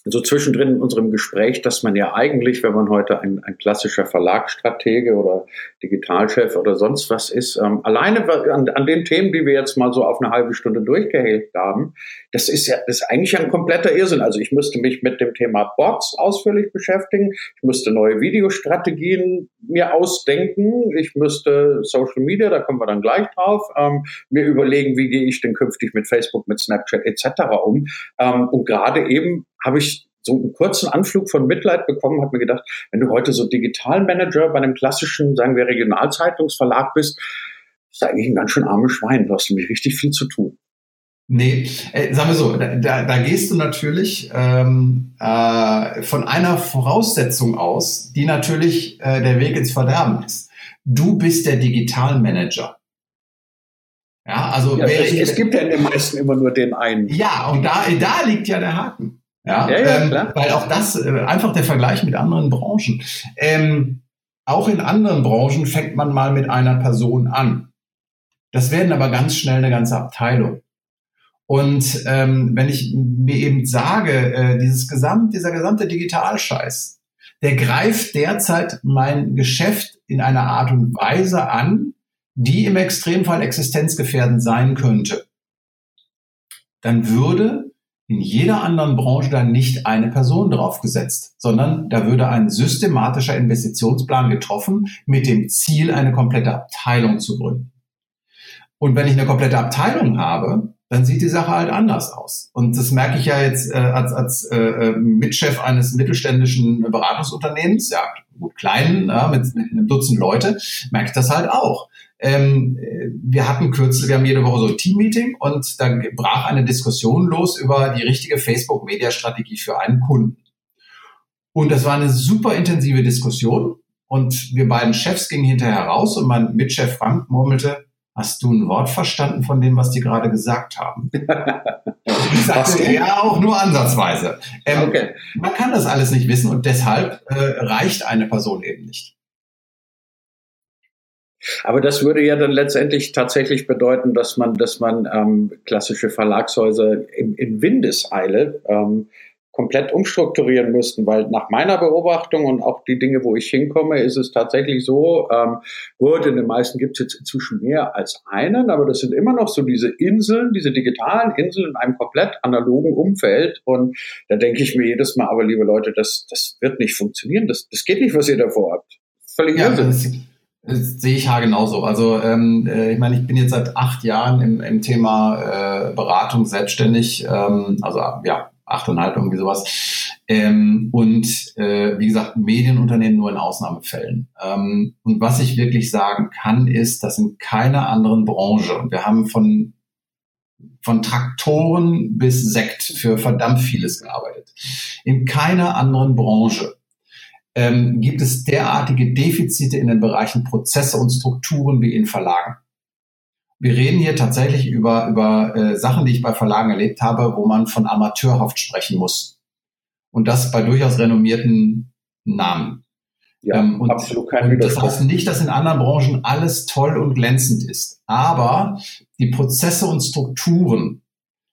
so zwischendrin in unserem Gespräch, dass man ja eigentlich, wenn man heute ein, ein klassischer Verlagsstratege oder Digitalchef oder sonst was ist, ähm, alleine an, an, den Themen, die wir jetzt mal so auf eine halbe Stunde durchgehält haben, das ist ja das ist eigentlich ein kompletter Irrsinn. Also ich müsste mich mit dem Thema Bots ausführlich beschäftigen, ich müsste neue Videostrategien mir ausdenken, ich müsste Social Media, da kommen wir dann gleich drauf, ähm, mir überlegen, wie gehe ich denn künftig mit Facebook, mit Snapchat etc. um. Ähm, und gerade eben habe ich so einen kurzen Anflug von Mitleid bekommen, habe mir gedacht, wenn du heute so Digitalmanager bei einem klassischen, sagen wir, Regionalzeitungsverlag bist, ist eigentlich ein ganz schön armes Schwein. Du hast nämlich richtig viel zu tun. Nee, äh, sagen wir so, da, da gehst du natürlich ähm, äh, von einer Voraussetzung aus, die natürlich äh, der Weg ins Verderben ist. Du bist der Digitalmanager. Ja, also ja, es, es, gibt ja in den meisten immer nur den einen. Ja, und da, da liegt ja der Haken. Ja, ja, ja ähm, klar. Weil auch das, äh, einfach der Vergleich mit anderen Branchen. Ähm, auch in anderen Branchen fängt man mal mit einer Person an. Das werden aber ganz schnell eine ganze Abteilung. Und ähm, wenn ich mir eben sage, äh, dieses gesamt, dieser gesamte Digitalscheiß, der greift derzeit mein Geschäft in einer Art und Weise an, die im Extremfall existenzgefährdend sein könnte, dann würde in jeder anderen Branche dann nicht eine Person draufgesetzt, sondern da würde ein systematischer Investitionsplan getroffen mit dem Ziel, eine komplette Abteilung zu gründen. Und wenn ich eine komplette Abteilung habe, dann sieht die Sache halt anders aus. Und das merke ich ja jetzt äh, als, als äh, äh Mitchef eines mittelständischen Beratungsunternehmens, ja, gut kleinen, ja, mit, mit einem Dutzend Leute, merke ich das halt auch. Ähm, wir hatten kürzlich, wir haben jede Woche so ein Team-Meeting und da brach eine Diskussion los über die richtige Facebook-Media-Strategie für einen Kunden. Und das war eine super intensive Diskussion und wir beiden Chefs gingen hinterher raus und mein Mitchef Frank murmelte, hast du ein Wort verstanden von dem, was die gerade gesagt haben? ich sagte, ja, auch nur ansatzweise. Ähm, okay. Man kann das alles nicht wissen und deshalb äh, reicht eine Person eben nicht. Aber das würde ja dann letztendlich tatsächlich bedeuten, dass man, dass man ähm, klassische Verlagshäuser in, in Windeseile ähm, komplett umstrukturieren müssten, weil nach meiner Beobachtung und auch die Dinge, wo ich hinkomme, ist es tatsächlich so, ähm, gut, in den meisten gibt es jetzt inzwischen mehr als einen, aber das sind immer noch so diese Inseln, diese digitalen Inseln in einem komplett analogen Umfeld. Und da denke ich mir jedes Mal, aber liebe Leute, das, das wird nicht funktionieren, das, das geht nicht, was ihr davor habt. Völlig ja, das sehe ich ja genauso. Also ähm, äh, ich meine, ich bin jetzt seit acht Jahren im, im Thema äh, Beratung selbstständig, ähm, also ja, achteinhalb irgendwie sowas. Ähm, und äh, wie gesagt, Medienunternehmen nur in Ausnahmefällen. Ähm, und was ich wirklich sagen kann, ist, dass in keiner anderen Branche, und wir haben von von Traktoren bis Sekt für verdammt vieles gearbeitet. In keiner anderen Branche ähm, gibt es derartige Defizite in den Bereichen Prozesse und Strukturen wie in Verlagen. Wir reden hier tatsächlich über, über äh, Sachen, die ich bei Verlagen erlebt habe, wo man von Amateurhaft sprechen muss. Und das bei durchaus renommierten Namen. Ja, ähm, und, absolut kein und Das heißt nicht, dass in anderen Branchen alles toll und glänzend ist. Aber die Prozesse und Strukturen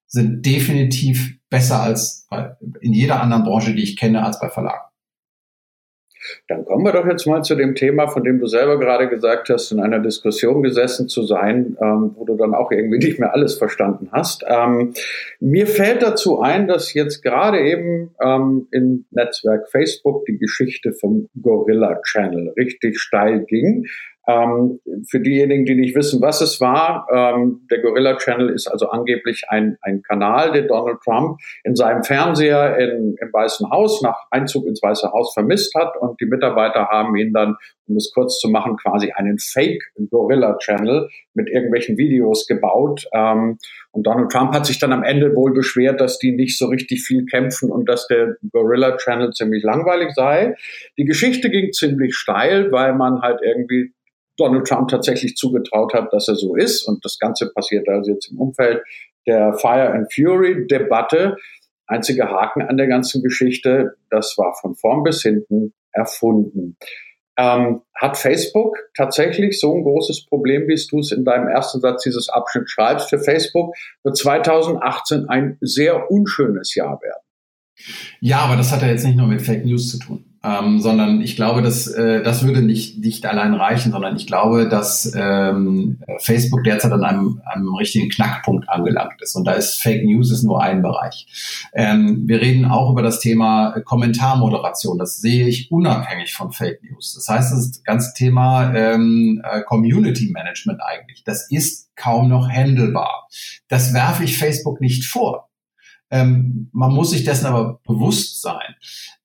sind definitiv besser als bei, in jeder anderen Branche, die ich kenne, als bei Verlagen. Dann kommen wir doch jetzt mal zu dem Thema, von dem du selber gerade gesagt hast, in einer Diskussion gesessen zu sein, ähm, wo du dann auch irgendwie nicht mehr alles verstanden hast. Ähm, mir fällt dazu ein, dass jetzt gerade eben ähm, im Netzwerk Facebook die Geschichte vom Gorilla Channel richtig steil ging. Ähm, für diejenigen, die nicht wissen, was es war, ähm, der Gorilla Channel ist also angeblich ein, ein Kanal, den Donald Trump in seinem Fernseher in, im Weißen Haus nach Einzug ins Weiße Haus vermisst hat und die Mitarbeiter haben ihn dann, um es kurz zu machen, quasi einen Fake Gorilla Channel mit irgendwelchen Videos gebaut. Ähm, und Donald Trump hat sich dann am Ende wohl beschwert, dass die nicht so richtig viel kämpfen und dass der Gorilla Channel ziemlich langweilig sei. Die Geschichte ging ziemlich steil, weil man halt irgendwie Donald Trump tatsächlich zugetraut hat, dass er so ist. Und das Ganze passiert also jetzt im Umfeld der Fire and Fury Debatte. Einziger Haken an der ganzen Geschichte, das war von vorn bis hinten erfunden. Ähm, hat Facebook tatsächlich so ein großes Problem, wie du es in deinem ersten Satz dieses Abschnitt schreibst? Für Facebook wird 2018 ein sehr unschönes Jahr werden. Ja, aber das hat ja jetzt nicht nur mit Fake News zu tun ähm, sondern ich glaube, dass äh, das würde nicht, nicht allein reichen, sondern ich glaube, dass ähm, Facebook derzeit an einem, einem richtigen Knackpunkt angelangt ist. Und da ist Fake News ist nur ein Bereich. Ähm, wir reden auch über das Thema Kommentarmoderation. Das sehe ich unabhängig von Fake News. Das heißt, das ganze Thema ähm, äh, Community Management eigentlich, das ist kaum noch handelbar. Das werfe ich Facebook nicht vor. Ähm, man muss sich dessen aber bewusst sein.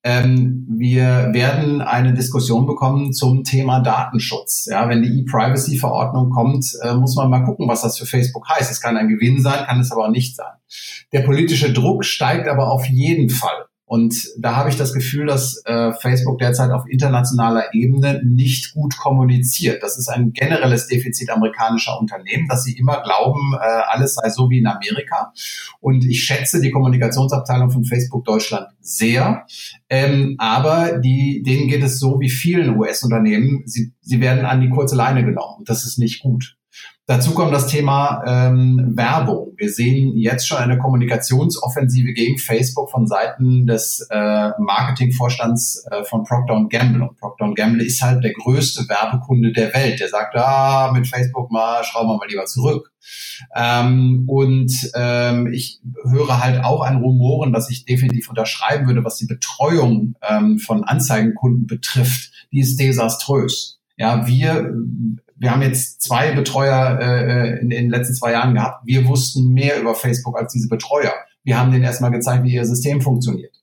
Ähm, wir werden eine Diskussion bekommen zum Thema Datenschutz. Ja, wenn die E-Privacy-Verordnung kommt, äh, muss man mal gucken, was das für Facebook heißt. Es kann ein Gewinn sein, kann es aber auch nicht sein. Der politische Druck steigt aber auf jeden Fall. Und da habe ich das Gefühl, dass äh, Facebook derzeit auf internationaler Ebene nicht gut kommuniziert. Das ist ein generelles Defizit amerikanischer Unternehmen, dass sie immer glauben, äh, alles sei so wie in Amerika. Und ich schätze die Kommunikationsabteilung von Facebook Deutschland sehr. Ähm, aber die, denen geht es so wie vielen US-Unternehmen. Sie, sie werden an die kurze Leine genommen. Das ist nicht gut. Dazu kommt das Thema ähm, Werbung. Wir sehen jetzt schon eine Kommunikationsoffensive gegen Facebook von Seiten des äh, Marketingvorstands äh, von Procter Gamble. Und Procter Gamble ist halt der größte Werbekunde der Welt. Der sagt, ah, mit Facebook mal schrauben wir mal lieber zurück. Ähm, und ähm, ich höre halt auch an Rumoren, dass ich definitiv unterschreiben würde, was die Betreuung ähm, von Anzeigenkunden betrifft. Die ist desaströs. Ja, wir wir haben jetzt zwei Betreuer äh, in, in den letzten zwei Jahren gehabt. Wir wussten mehr über Facebook als diese Betreuer. Wir haben denen erstmal gezeigt, wie ihr System funktioniert.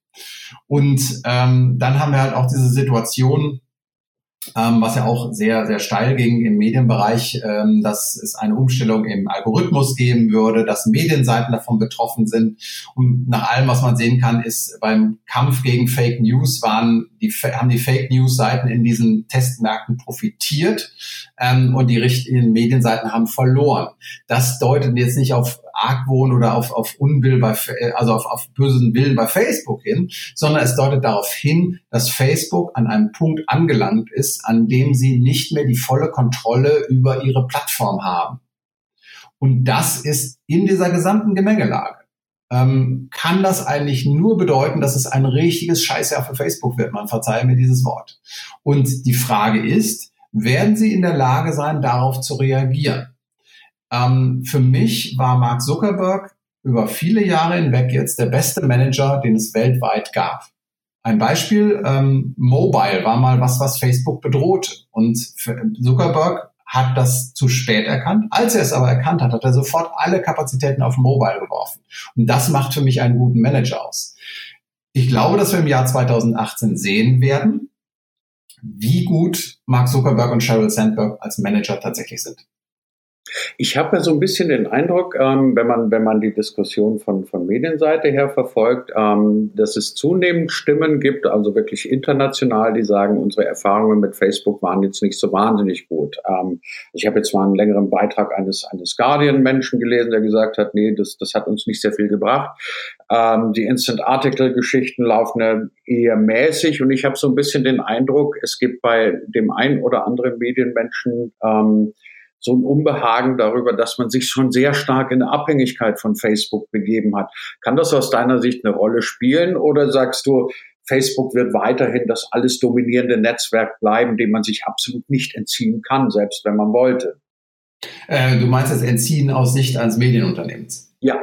Und ähm, dann haben wir halt auch diese Situation, ähm, was ja auch sehr, sehr steil ging im Medienbereich, ähm, dass es eine Umstellung im Algorithmus geben würde, dass Medienseiten davon betroffen sind. Und nach allem, was man sehen kann, ist beim Kampf gegen Fake News waren die, haben die Fake News Seiten in diesen Testmärkten profitiert ähm, und die richtigen Medienseiten haben verloren. Das deutet jetzt nicht auf Argwohn oder auf, auf Unwill bei, also auf, auf bösen Willen bei Facebook hin, sondern es deutet darauf hin, dass Facebook an einem Punkt angelangt ist, an dem sie nicht mehr die volle Kontrolle über ihre Plattform haben. Und das ist in dieser gesamten Gemengelage. Ähm, kann das eigentlich nur bedeuten, dass es ein richtiges Scheißjahr für Facebook wird. Man verzeihe mir dieses Wort. Und die Frage ist, werden sie in der Lage sein, darauf zu reagieren? Ähm, für mich war Mark Zuckerberg über viele Jahre hinweg jetzt der beste Manager, den es weltweit gab. Ein Beispiel, ähm, Mobile war mal was, was Facebook bedroht. Und Zuckerberg hat das zu spät erkannt. Als er es aber erkannt hat, hat er sofort alle Kapazitäten auf Mobile geworfen. Und das macht für mich einen guten Manager aus. Ich glaube, dass wir im Jahr 2018 sehen werden, wie gut Mark Zuckerberg und Sheryl Sandberg als Manager tatsächlich sind. Ich habe ja so ein bisschen den Eindruck, ähm, wenn, man, wenn man die Diskussion von, von Medienseite her verfolgt, ähm, dass es zunehmend Stimmen gibt, also wirklich international, die sagen, unsere Erfahrungen mit Facebook waren jetzt nicht so wahnsinnig gut. Ähm, ich habe jetzt mal einen längeren Beitrag eines, eines Guardian-Menschen gelesen, der gesagt hat, nee, das, das hat uns nicht sehr viel gebracht. Ähm, die Instant-Article-Geschichten laufen ja eher mäßig und ich habe so ein bisschen den Eindruck, es gibt bei dem einen oder anderen Medienmenschen ähm, so ein Unbehagen darüber, dass man sich schon sehr stark in eine Abhängigkeit von Facebook begeben hat. Kann das aus deiner Sicht eine Rolle spielen oder sagst du, Facebook wird weiterhin das alles dominierende Netzwerk bleiben, dem man sich absolut nicht entziehen kann, selbst wenn man wollte? Äh, du meinst das Entziehen aus Sicht eines Medienunternehmens? Ja.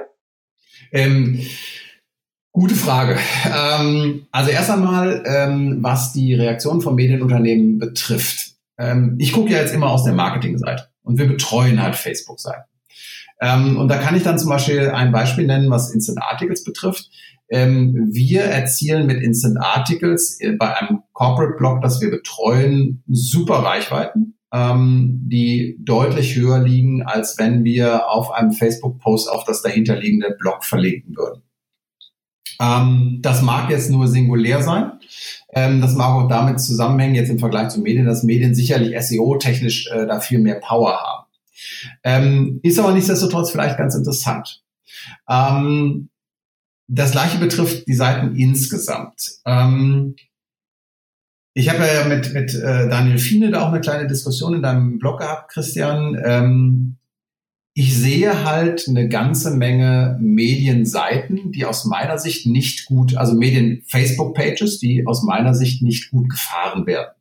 Ähm, Gute Frage. Ähm, also erst einmal, ähm, was die Reaktion von Medienunternehmen betrifft. Ähm, ich gucke ja jetzt immer aus der Marketingseite. Und wir betreuen halt Facebook-Seiten. Ähm, und da kann ich dann zum Beispiel ein Beispiel nennen, was Instant Articles betrifft. Ähm, wir erzielen mit Instant Articles äh, bei einem Corporate Blog, das wir betreuen, super Reichweiten, ähm, die deutlich höher liegen, als wenn wir auf einem Facebook-Post auf das dahinterliegende Blog verlinken würden. Ähm, das mag jetzt nur singulär sein. Ähm, das mag auch damit zusammenhängen, jetzt im Vergleich zu Medien, dass Medien sicherlich SEO-technisch äh, da viel mehr Power haben. Ähm, ist aber nichtsdestotrotz vielleicht ganz interessant. Ähm, das gleiche betrifft die Seiten insgesamt. Ähm, ich habe ja mit, mit äh, Daniel Fiene da auch eine kleine Diskussion in deinem Blog gehabt, Christian. Ähm, ich sehe halt eine ganze Menge Medienseiten, die aus meiner Sicht nicht gut, also Medien-Facebook-Pages, die aus meiner Sicht nicht gut gefahren werden.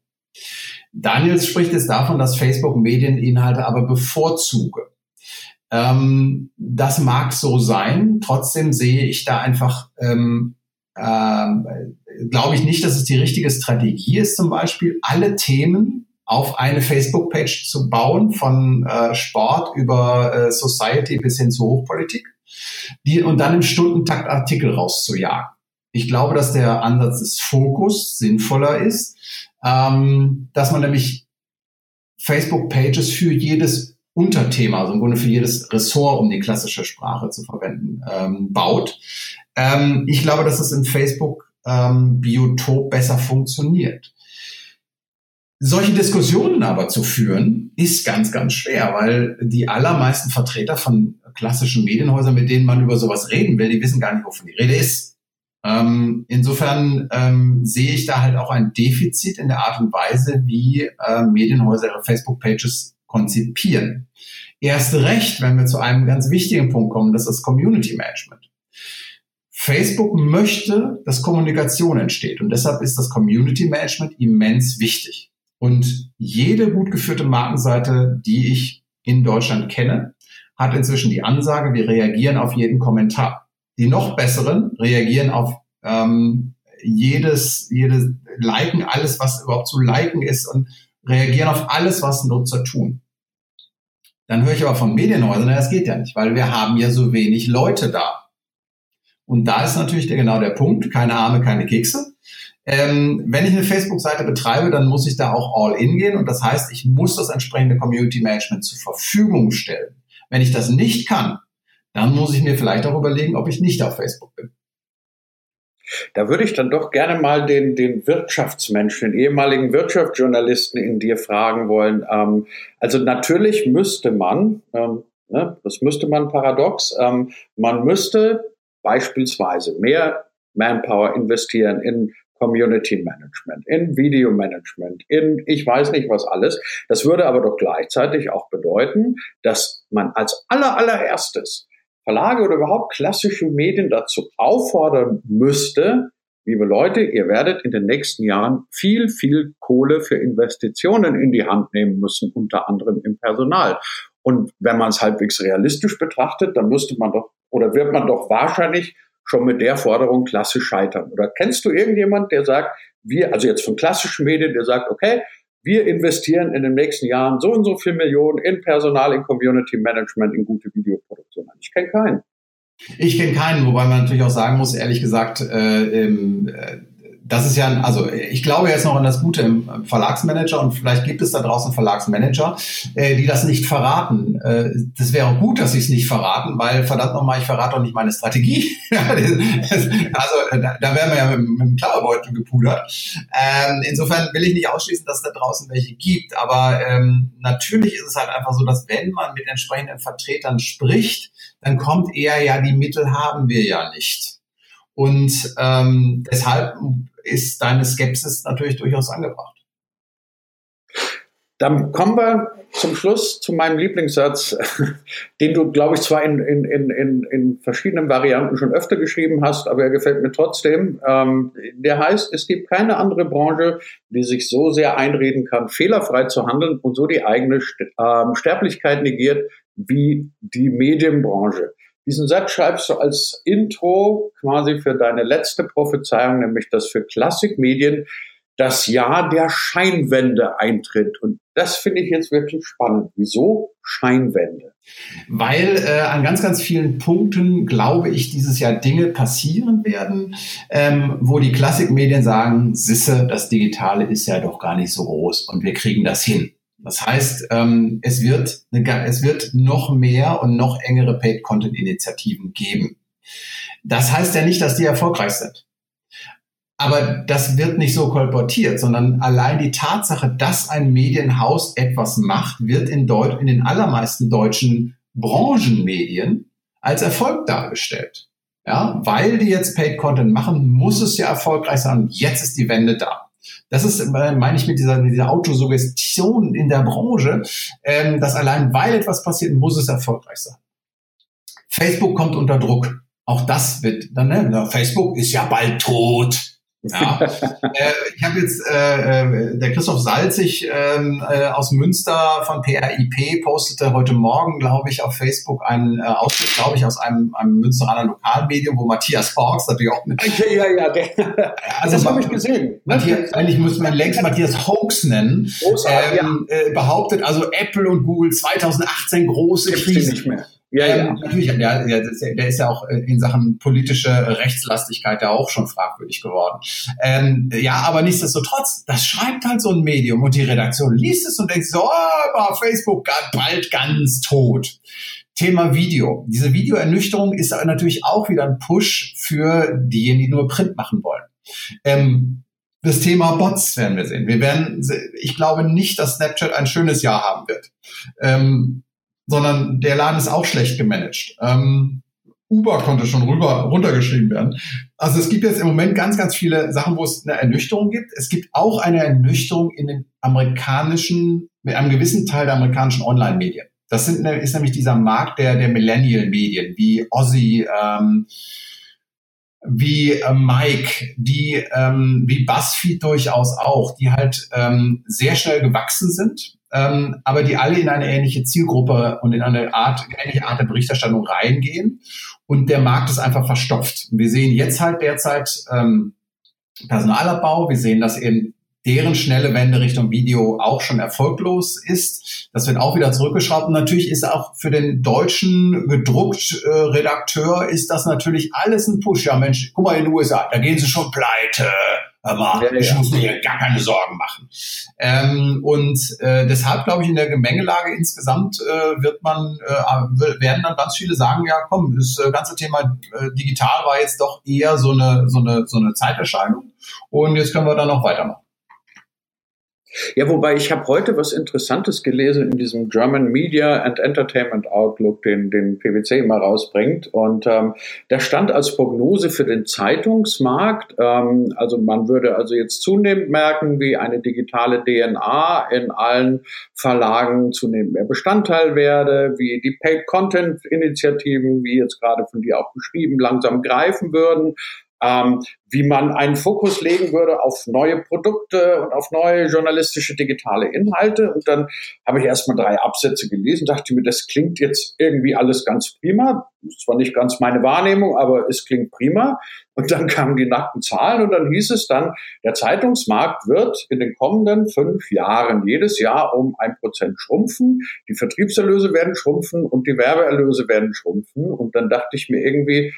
Daniel spricht jetzt davon, dass Facebook Medieninhalte aber bevorzuge. Ähm, das mag so sein. Trotzdem sehe ich da einfach, ähm, äh, glaube ich nicht, dass es die richtige Strategie ist, zum Beispiel alle Themen auf eine Facebook-Page zu bauen, von äh, Sport über äh, Society bis hin zu Hochpolitik, die, und dann im Stundentakt Artikel rauszujagen. Ich glaube, dass der Ansatz des Fokus sinnvoller ist, ähm, dass man nämlich Facebook-Pages für jedes Unterthema, also im Grunde für jedes Ressort, um die klassische Sprache zu verwenden, ähm, baut. Ähm, ich glaube, dass es im Facebook-Biotop ähm, besser funktioniert. Solche Diskussionen aber zu führen, ist ganz, ganz schwer, weil die allermeisten Vertreter von klassischen Medienhäusern, mit denen man über sowas reden will, die wissen gar nicht, wovon die Rede ist. Ähm, insofern ähm, sehe ich da halt auch ein Defizit in der Art und Weise, wie äh, Medienhäuser ihre Facebook-Pages konzipieren. Erst recht, wenn wir zu einem ganz wichtigen Punkt kommen, das ist das Community Management. Facebook möchte, dass Kommunikation entsteht und deshalb ist das Community Management immens wichtig. Und jede gut geführte Markenseite, die ich in Deutschland kenne, hat inzwischen die Ansage, wir reagieren auf jeden Kommentar. Die noch besseren reagieren auf ähm, jedes, jedes Liken, alles, was überhaupt zu liken ist und reagieren auf alles, was Nutzer tun. Dann höre ich aber von Medienhäusern, na, das geht ja nicht, weil wir haben ja so wenig Leute da. Und da ist natürlich der, genau der Punkt, keine Arme, keine Kekse. Ähm, wenn ich eine Facebook-Seite betreibe, dann muss ich da auch all in gehen und das heißt, ich muss das entsprechende Community Management zur Verfügung stellen. Wenn ich das nicht kann, dann muss ich mir vielleicht auch überlegen, ob ich nicht auf Facebook bin. Da würde ich dann doch gerne mal den, den Wirtschaftsmenschen, den ehemaligen Wirtschaftsjournalisten in dir fragen wollen. Ähm, also natürlich müsste man, ähm, ne, das müsste man paradox, ähm, man müsste beispielsweise mehr Manpower investieren in Community Management, in Video Management, in ich weiß nicht was alles. Das würde aber doch gleichzeitig auch bedeuten, dass man als aller allererstes Verlage oder überhaupt klassische Medien dazu auffordern müsste, liebe Leute, ihr werdet in den nächsten Jahren viel, viel Kohle für Investitionen in die Hand nehmen müssen, unter anderem im Personal. Und wenn man es halbwegs realistisch betrachtet, dann müsste man doch oder wird man doch wahrscheinlich schon mit der Forderung klassisch scheitern. Oder kennst du irgendjemand, der sagt, wir, also jetzt von klassischen Medien, der sagt, okay, wir investieren in den nächsten Jahren so und so viel Millionen in Personal, in Community Management, in gute Videoproduktion. Ich kenne keinen. Ich kenne keinen, wobei man natürlich auch sagen muss, ehrlich gesagt, äh, äh, das ist ja, also ich glaube jetzt noch an das Gute im Verlagsmanager und vielleicht gibt es da draußen Verlagsmanager, äh, die das nicht verraten. Äh, das wäre gut, dass sie es nicht verraten, weil verdammt nochmal, ich verrate doch nicht meine Strategie. also da, da wären wir ja mit, mit dem Klauerbeutel gepudert. Ähm, insofern will ich nicht ausschließen, dass es da draußen welche gibt, aber ähm, natürlich ist es halt einfach so, dass wenn man mit entsprechenden Vertretern spricht, dann kommt eher ja, die Mittel haben wir ja nicht. Und ähm, deshalb ist deine Skepsis natürlich durchaus angebracht. Dann kommen wir zum Schluss zu meinem Lieblingssatz, den du, glaube ich, zwar in, in, in, in, verschiedenen Varianten schon öfter geschrieben hast, aber er gefällt mir trotzdem. Ähm, der heißt, es gibt keine andere Branche, die sich so sehr einreden kann, fehlerfrei zu handeln und so die eigene ähm, Sterblichkeit negiert wie die Medienbranche. Diesen Satz schreibst du als Intro quasi für deine letzte Prophezeiung, nämlich dass für Klassikmedien das Jahr der Scheinwende eintritt. Und das finde ich jetzt wirklich spannend. Wieso Scheinwende? Weil äh, an ganz, ganz vielen Punkten, glaube ich, dieses Jahr Dinge passieren werden, ähm, wo die Klassikmedien sagen, Sisse, das Digitale ist ja doch gar nicht so groß und wir kriegen das hin. Das heißt, ähm, es, wird eine, es wird noch mehr und noch engere Paid-Content-Initiativen geben. Das heißt ja nicht, dass die erfolgreich sind. Aber das wird nicht so kolportiert, sondern allein die Tatsache, dass ein Medienhaus etwas macht, wird in, Deut in den allermeisten deutschen Branchenmedien als Erfolg dargestellt. Ja, weil die jetzt Paid Content machen, muss es ja erfolgreich sein. Jetzt ist die Wende da. Das ist, äh, meine ich, mit dieser, dieser Autosuggestion in der Branche, ähm, dass allein weil etwas passiert, muss es erfolgreich sein. Facebook kommt unter Druck. Auch das wird dann, ne, Facebook ist ja bald tot. Ja. äh, ich habe jetzt äh, äh, der Christoph Salzig ähm, äh, aus Münster von PRIP postete heute Morgen, glaube ich, auf Facebook einen äh, Ausschnitt, glaube ich, aus einem, einem Münsteraner Lokalmedium, wo Matthias Hawks natürlich auch mit. Ja, ja, ja. Der, also das habe ich gesehen. Matthias, eigentlich müsste man längst Matthias Hoax nennen. Großartig, ähm, ja. äh, behauptet also Apple und Google 2018 große Krise. Nicht mehr. Ja, ja. Ähm, natürlich, der, der, ist ja auch in Sachen politische Rechtslastigkeit ja auch schon fragwürdig geworden. Ähm, ja, aber nichtsdestotrotz, das schreibt halt so ein Medium und die Redaktion liest es und denkt so, oh, war Facebook bald ganz tot. Thema Video. Diese Videoernüchterung ist natürlich auch wieder ein Push für diejenigen, die nur Print machen wollen. Ähm, das Thema Bots werden wir sehen. Wir werden, ich glaube nicht, dass Snapchat ein schönes Jahr haben wird. Ähm, sondern der Laden ist auch schlecht gemanagt. Ähm, Uber konnte schon rüber runtergeschrieben werden. Also es gibt jetzt im Moment ganz, ganz viele Sachen, wo es eine Ernüchterung gibt. Es gibt auch eine Ernüchterung in den amerikanischen, mit einem gewissen Teil der amerikanischen Online-Medien. Das sind, ist nämlich dieser Markt der, der Millennial-Medien, wie Ozzy, ähm, wie äh, Mike, die ähm, wie BuzzFeed durchaus auch, die halt ähm, sehr schnell gewachsen sind ähm, aber die alle in eine ähnliche Zielgruppe und in eine Art, ähnliche Art der Berichterstattung reingehen. Und der Markt ist einfach verstopft. Wir sehen jetzt halt derzeit ähm, Personalabbau. Wir sehen, dass eben deren schnelle Wende Richtung Video auch schon erfolglos ist. Das wird auch wieder zurückgeschraubt. Und natürlich ist auch für den deutschen gedruckt äh, Redakteur ist das natürlich alles ein Push. Ja Mensch, guck mal in den USA, da gehen sie schon pleite. Aber ja, ich muss mir hier gar keine Sorgen machen. Ähm, und äh, deshalb glaube ich, in der Gemengelage insgesamt äh, wird man, äh, werden dann ganz viele sagen, ja komm, das äh, ganze Thema äh, digital war jetzt doch eher so eine, so eine, so eine Zeiterscheinung. Und jetzt können wir dann noch weitermachen. Ja, wobei ich habe heute was Interessantes gelesen in diesem German Media and Entertainment Outlook, den, den PwC immer rausbringt. Und ähm, da stand als Prognose für den Zeitungsmarkt, ähm, also man würde also jetzt zunehmend merken, wie eine digitale DNA in allen Verlagen zunehmend mehr Bestandteil werde, wie die Paid Content Initiativen, wie jetzt gerade von dir auch beschrieben, langsam greifen würden ähm, wie man einen Fokus legen würde auf neue Produkte und auf neue journalistische digitale Inhalte. Und dann habe ich erstmal drei Absätze gelesen, dachte mir, das klingt jetzt irgendwie alles ganz prima. Ist zwar nicht ganz meine Wahrnehmung, aber es klingt prima. Und dann kamen die nackten Zahlen und dann hieß es dann, der Zeitungsmarkt wird in den kommenden fünf Jahren jedes Jahr um ein Prozent schrumpfen. Die Vertriebserlöse werden schrumpfen und die Werbeerlöse werden schrumpfen. Und dann dachte ich mir irgendwie,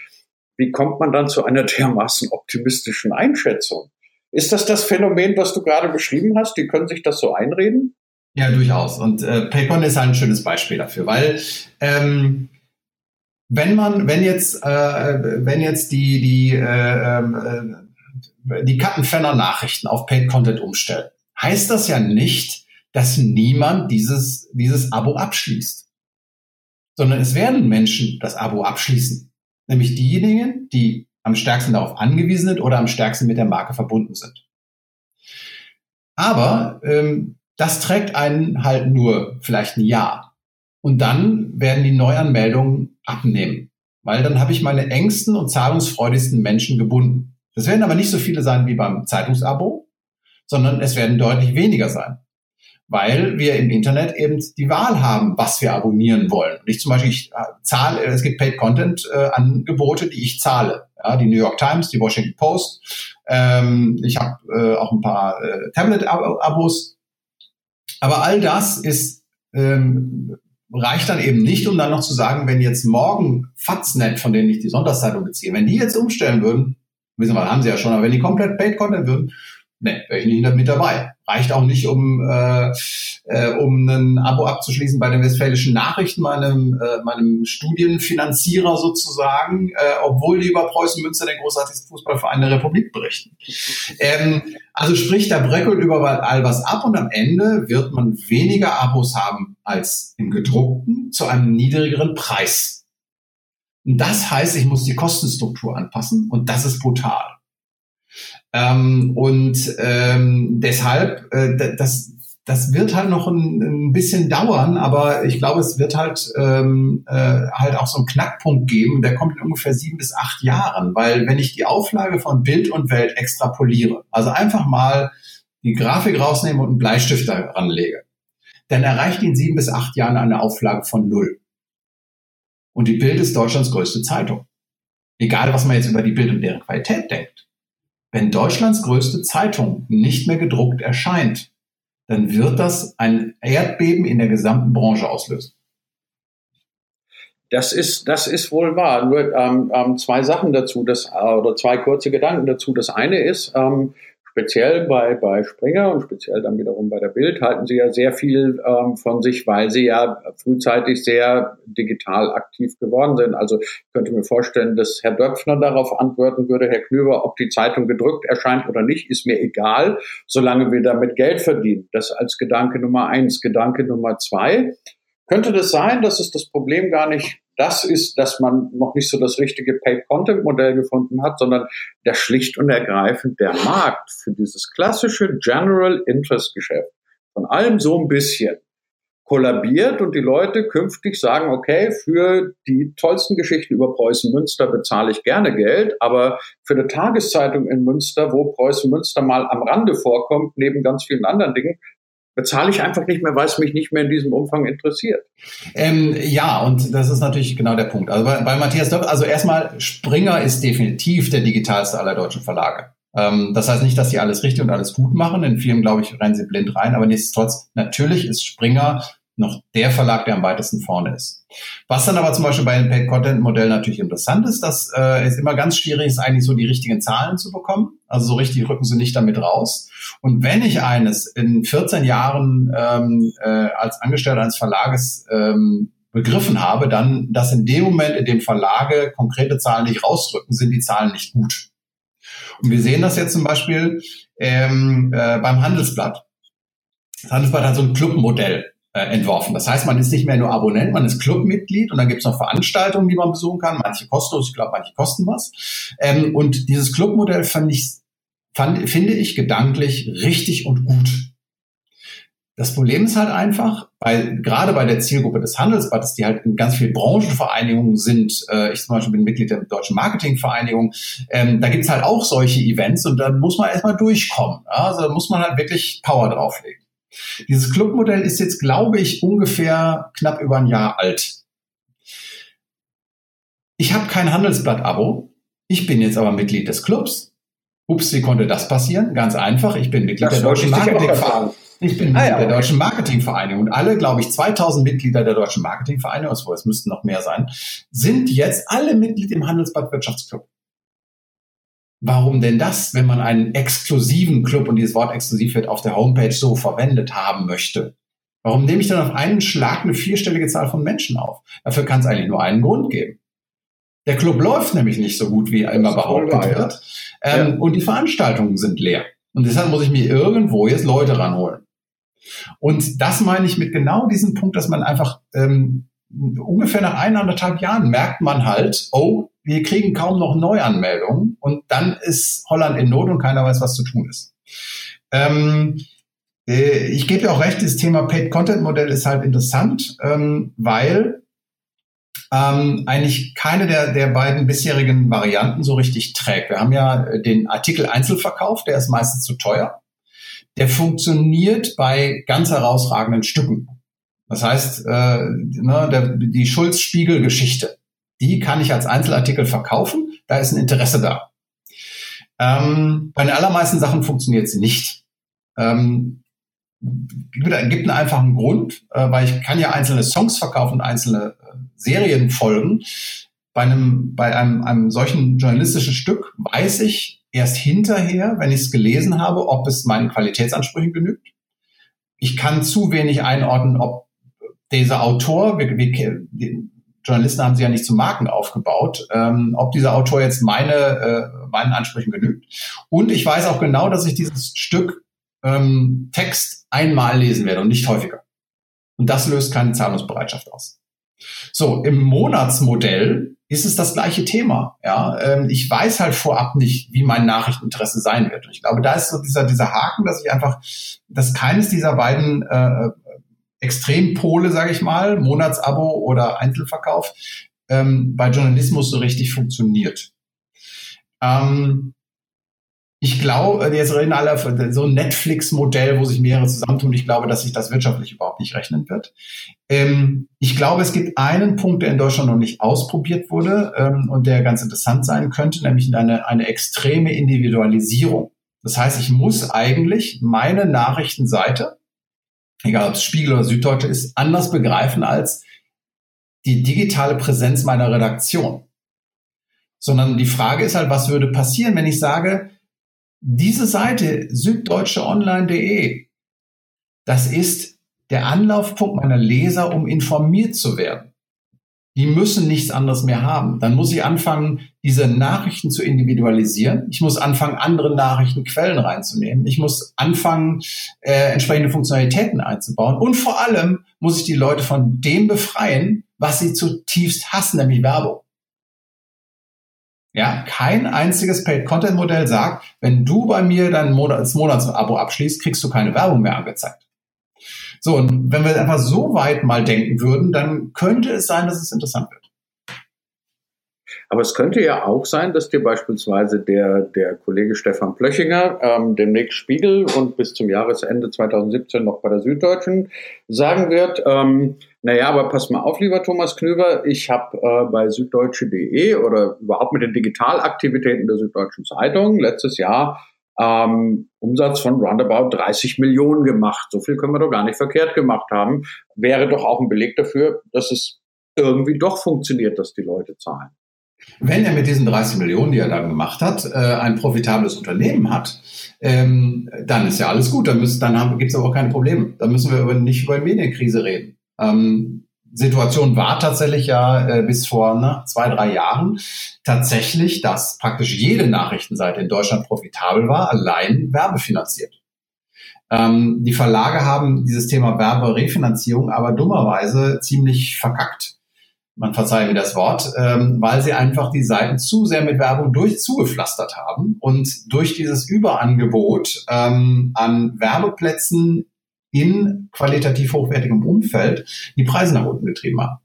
wie kommt man dann zu einer dermaßen optimistischen Einschätzung? Ist das das Phänomen, was du gerade beschrieben hast? Die können sich das so einreden? Ja, durchaus. Und äh, Paycon ist ein schönes Beispiel dafür, weil ähm, wenn man, wenn jetzt, äh, wenn jetzt die die äh, äh, die Kattenfenner Nachrichten auf Paid Content umstellen, heißt das ja nicht, dass niemand dieses dieses Abo abschließt, sondern es werden Menschen das Abo abschließen nämlich diejenigen, die am stärksten darauf angewiesen sind oder am stärksten mit der Marke verbunden sind. Aber ähm, das trägt einen halt nur vielleicht ein Jahr. Und dann werden die Neuanmeldungen abnehmen, weil dann habe ich meine engsten und zahlungsfreudigsten Menschen gebunden. Das werden aber nicht so viele sein wie beim Zeitungsabo, sondern es werden deutlich weniger sein weil wir im Internet eben die Wahl haben, was wir abonnieren wollen. Und ich zum Beispiel, ich äh, zahle, es gibt Paid Content äh, Angebote, die ich zahle. Ja, die New York Times, die Washington Post. Ähm, ich habe äh, auch ein paar äh, Tablet-Abos. Aber all das ist ähm, reicht dann eben nicht, um dann noch zu sagen, wenn jetzt morgen Faznet, von denen ich die Sonntagszeitung beziehe, wenn die jetzt umstellen würden, wissen wir, haben sie ja schon, aber wenn die komplett Paid Content würden, ne, wäre ich nicht mit dabei reicht auch nicht, um, äh, äh, um ein Abo abzuschließen bei den Westfälischen Nachrichten, meinem, äh, meinem Studienfinanzierer sozusagen, äh, obwohl die über Preußen Münster, den großartigsten Fußballverein der Republik, berichten. Ähm, also sprich, da bröckelt überall was ab und am Ende wird man weniger Abos haben als im gedruckten zu einem niedrigeren Preis. Und das heißt, ich muss die Kostenstruktur anpassen und das ist brutal. Ähm, und ähm, deshalb, äh, das, das wird halt noch ein, ein, bisschen dauern, aber ich glaube, es wird halt ähm, äh, halt auch so einen Knackpunkt geben, der kommt in ungefähr sieben bis acht Jahren, weil wenn ich die Auflage von Bild und Welt extrapoliere, also einfach mal die Grafik rausnehme und einen Bleistift da ranlege, dann erreicht in sieben bis acht Jahren eine Auflage von null. Und die Bild ist Deutschlands größte Zeitung. Egal, was man jetzt über die Bild und deren Qualität denkt. Wenn Deutschlands größte Zeitung nicht mehr gedruckt erscheint, dann wird das ein Erdbeben in der gesamten Branche auslösen. Das ist, das ist wohl wahr. Nur ähm, ähm, zwei Sachen dazu, das, äh, oder zwei kurze Gedanken dazu. Das eine ist, ähm, speziell bei, bei Springer und speziell dann wiederum bei der Bild halten sie ja sehr viel ähm, von sich, weil sie ja frühzeitig sehr digital aktiv geworden sind. Also ich könnte mir vorstellen, dass Herr Döpfner darauf antworten würde, Herr Klüver, ob die Zeitung gedrückt erscheint oder nicht, ist mir egal, solange wir damit Geld verdienen. Das als Gedanke Nummer eins. Gedanke Nummer zwei. Könnte das sein, dass es das Problem gar nicht das ist, dass man noch nicht so das richtige Paid-Content-Modell gefunden hat, sondern der schlicht und ergreifend der Markt für dieses klassische General-Interest-Geschäft von allem so ein bisschen kollabiert und die Leute künftig sagen, okay, für die tollsten Geschichten über Preußen Münster bezahle ich gerne Geld, aber für eine Tageszeitung in Münster, wo Preußen Münster mal am Rande vorkommt, neben ganz vielen anderen Dingen, bezahle ich einfach nicht mehr, weil es mich nicht mehr in diesem Umfang interessiert. Ähm, ja, und das ist natürlich genau der Punkt. Also bei, bei Matthias Döpf, also erstmal, Springer ist definitiv der digitalste aller deutschen Verlage. Ähm, das heißt nicht, dass sie alles richtig und alles gut machen. In vielen, glaube ich, rennen sie blind rein. Aber nichtsdestotrotz, natürlich ist Springer noch der Verlag, der am weitesten vorne ist. Was dann aber zum Beispiel bei dem Paid-Content-Modell natürlich interessant ist, dass äh, es immer ganz schwierig ist, eigentlich so die richtigen Zahlen zu bekommen. Also so richtig rücken sie nicht damit raus. Und wenn ich eines in 14 Jahren ähm, äh, als Angestellter eines Verlages ähm, begriffen habe, dann, dass in dem Moment, in dem Verlage konkrete Zahlen nicht rausrücken, sind die Zahlen nicht gut. Und wir sehen das jetzt zum Beispiel ähm, äh, beim Handelsblatt. Das Handelsblatt hat so ein Clubmodell äh, entworfen. Das heißt, man ist nicht mehr nur Abonnent, man ist Clubmitglied und dann gibt es noch Veranstaltungen, die man besuchen kann. Manche kostenlos, ich glaube, manche kosten was. Ähm, und dieses Clubmodell fand ich, finde ich gedanklich richtig und gut. Das Problem ist halt einfach, weil gerade bei der Zielgruppe des Handelsblattes, die halt in ganz vielen Branchenvereinigungen sind, äh, ich zum Beispiel bin Mitglied der Deutschen Marketingvereinigung, ähm, da gibt's halt auch solche Events und da muss man erstmal durchkommen. Ja? Also da muss man halt wirklich Power drauflegen. Dieses Clubmodell ist jetzt, glaube ich, ungefähr knapp über ein Jahr alt. Ich habe kein Handelsblatt-Abo. Ich bin jetzt aber Mitglied des Clubs. Ups, wie konnte das passieren? Ganz einfach. Ich bin Mitglied das der Deutschen Marketingvereinigung. Ich bin ah, ja, der Deutschen Marketingvereinigung und alle, glaube ich, 2000 Mitglieder der Deutschen Marketingvereinigung, also es müssten noch mehr sein, sind jetzt alle Mitglied im Handelsblatt Wirtschaftsclub. Warum denn das, wenn man einen exklusiven Club und dieses Wort exklusiv wird auf der Homepage so verwendet haben möchte? Warum nehme ich dann auf einen Schlag eine vierstellige Zahl von Menschen auf? Dafür kann es eigentlich nur einen Grund geben. Der Club läuft nämlich nicht so gut, wie er immer behauptet wird. Ja. Ähm, ja. Und die Veranstaltungen sind leer. Und deshalb muss ich mir irgendwo jetzt Leute ranholen. Und das meine ich mit genau diesem Punkt, dass man einfach ähm, ungefähr nach eineinhalb Jahren merkt man halt, oh, wir kriegen kaum noch Neuanmeldungen und dann ist Holland in Not und keiner weiß, was zu tun ist. Ähm, äh, ich gebe ja auch recht, das Thema Paid Content Modell ist halt interessant, ähm, weil ähm, eigentlich keine der, der beiden bisherigen Varianten so richtig trägt. Wir haben ja den Artikel Einzelverkauf, der ist meistens zu teuer. Der funktioniert bei ganz herausragenden Stücken. Das heißt, äh, ne, der, die Schulz-Spiegel-Geschichte die kann ich als Einzelartikel verkaufen, da ist ein Interesse da. Ähm, bei den allermeisten Sachen funktioniert sie nicht. Ähm, gibt einen einfachen Grund, äh, weil ich kann ja einzelne Songs verkaufen, einzelne äh, Serien folgen. Bei einem, bei einem, einem solchen journalistischen Stück weiß ich erst hinterher, wenn ich es gelesen habe, ob es meinen Qualitätsansprüchen genügt. Ich kann zu wenig einordnen, ob dieser Autor, wir, wir, Journalisten haben sie ja nicht zu Marken aufgebaut, ähm, ob dieser Autor jetzt meine, äh, meinen Ansprüchen genügt. Und ich weiß auch genau, dass ich dieses Stück ähm, Text einmal lesen werde und nicht häufiger. Und das löst keine Zahlungsbereitschaft aus. So, im Monatsmodell ist es das gleiche Thema. Ja, ähm, ich weiß halt vorab nicht, wie mein Nachrichteninteresse sein wird. Und ich glaube, da ist so dieser dieser Haken, dass ich einfach, dass keines dieser beiden äh, Extrempole, sage ich mal, Monatsabo oder Einzelverkauf, ähm, bei Journalismus so richtig funktioniert. Ähm, ich glaube, jetzt reden alle so ein Netflix-Modell, wo sich mehrere zusammentun. Ich glaube, dass sich das wirtschaftlich überhaupt nicht rechnen wird. Ähm, ich glaube, es gibt einen Punkt, der in Deutschland noch nicht ausprobiert wurde ähm, und der ganz interessant sein könnte, nämlich eine, eine extreme Individualisierung. Das heißt, ich muss eigentlich meine Nachrichtenseite, egal ob es Spiegel oder Süddeutsche ist, anders begreifen als die digitale Präsenz meiner Redaktion. Sondern die Frage ist halt, was würde passieren, wenn ich sage, diese Seite süddeutscheonline.de, das ist der Anlaufpunkt meiner Leser, um informiert zu werden. Die müssen nichts anderes mehr haben. Dann muss ich anfangen, diese Nachrichten zu individualisieren. Ich muss anfangen, andere Nachrichtenquellen reinzunehmen. Ich muss anfangen, äh, entsprechende Funktionalitäten einzubauen. Und vor allem muss ich die Leute von dem befreien, was sie zutiefst hassen, nämlich Werbung. Ja, kein einziges Paid-Content-Modell sagt, wenn du bei mir dein Monats Monatsabo abschließt, kriegst du keine Werbung mehr angezeigt. So, und wenn wir einfach so weit mal denken würden, dann könnte es sein, dass es interessant wird. Aber es könnte ja auch sein, dass dir beispielsweise der, der Kollege Stefan Plöchinger ähm, demnächst Spiegel und bis zum Jahresende 2017 noch bei der Süddeutschen sagen wird, ähm, naja, aber pass mal auf, lieber Thomas Knüber, ich habe äh, bei süddeutsche.de oder überhaupt mit den Digitalaktivitäten der Süddeutschen Zeitung letztes Jahr ähm, Umsatz von roundabout 30 Millionen gemacht. So viel können wir doch gar nicht verkehrt gemacht haben. Wäre doch auch ein Beleg dafür, dass es irgendwie doch funktioniert, dass die Leute zahlen. Wenn er mit diesen 30 Millionen, die er dann gemacht hat, äh, ein profitables Unternehmen hat, ähm, dann ist ja alles gut. Dann, dann gibt es aber auch keine Probleme. Dann müssen wir über, nicht über eine Medienkrise reden. Ähm, Situation war tatsächlich ja äh, bis vor ne, zwei, drei Jahren tatsächlich, dass praktisch jede Nachrichtenseite in Deutschland profitabel war, allein werbefinanziert. Ähm, die Verlage haben dieses Thema Werberefinanzierung aber dummerweise ziemlich verkackt man verzeihe mir das Wort, ähm, weil sie einfach die Seiten zu sehr mit Werbung durch zugepflastert haben und durch dieses Überangebot ähm, an Werbeplätzen in qualitativ hochwertigem Umfeld die Preise nach unten getrieben haben.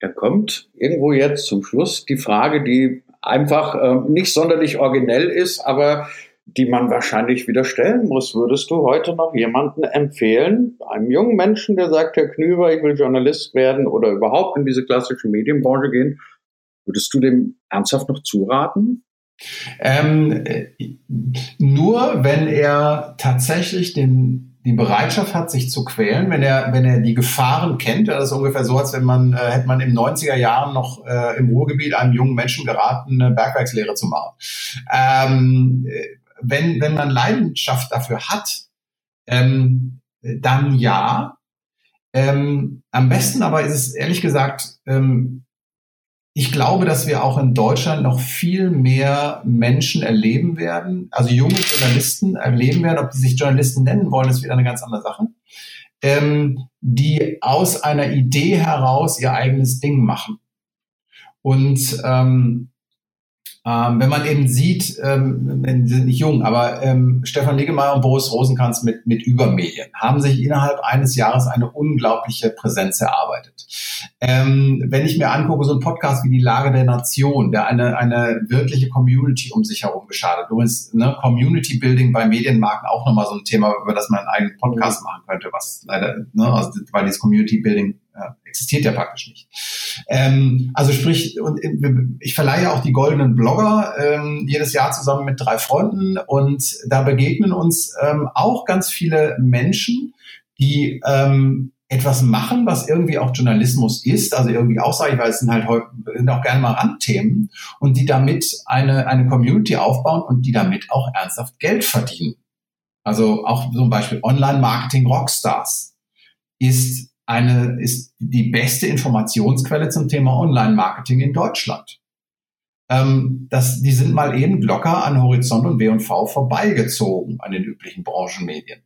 Da kommt irgendwo jetzt zum Schluss die Frage, die einfach äh, nicht sonderlich originell ist, aber die man wahrscheinlich wieder stellen muss. Würdest du heute noch jemanden empfehlen, einem jungen Menschen, der sagt, Herr Knüber, ich will Journalist werden oder überhaupt in diese klassische Medienbranche gehen, würdest du dem ernsthaft noch zuraten? Ähm, nur wenn er tatsächlich den die Bereitschaft hat, sich zu quälen, wenn er, wenn er die Gefahren kennt. Das ist ungefähr so, als wenn man, äh, hätte man im 90er Jahren noch äh, im Ruhrgebiet einem jungen Menschen geraten, eine Bergwerkslehre zu machen. Ähm, wenn, wenn man Leidenschaft dafür hat, ähm, dann ja. Ähm, am besten aber ist es ehrlich gesagt, ähm, ich glaube, dass wir auch in Deutschland noch viel mehr Menschen erleben werden, also junge Journalisten erleben werden, ob die sich Journalisten nennen wollen, ist wieder eine ganz andere Sache, ähm, die aus einer Idee heraus ihr eigenes Ding machen. Und ähm, ähm, wenn man eben sieht, ähm, sie sind nicht jung, aber ähm, Stefan Niggemeier und Boris Rosenkranz mit, mit Übermedien haben sich innerhalb eines Jahres eine unglaubliche Präsenz erarbeitet. Ähm, wenn ich mir angucke, so ein Podcast wie Die Lage der Nation, der eine, eine wirkliche Community um sich herum geschadet. Übrigens, ne, Community Building bei Medienmarken auch nochmal so ein Thema, über das man einen eigenen Podcast machen könnte, was leider, ne, also, weil dieses Community Building ja, existiert ja praktisch nicht. Ähm, also sprich, und ich verleihe auch die goldenen Blogger ähm, jedes Jahr zusammen mit drei Freunden und da begegnen uns ähm, auch ganz viele Menschen, die ähm, etwas machen, was irgendwie auch Journalismus ist, also irgendwie auch sage ich, weil es sind halt sind auch gerne mal Randthemen und die damit eine, eine Community aufbauen und die damit auch ernsthaft Geld verdienen. Also auch zum Beispiel Online-Marketing Rockstars ist eine, ist die beste Informationsquelle zum Thema Online-Marketing in Deutschland. Ähm, das, die sind mal eben locker an Horizont und W&V vorbeigezogen an den üblichen Branchenmedien.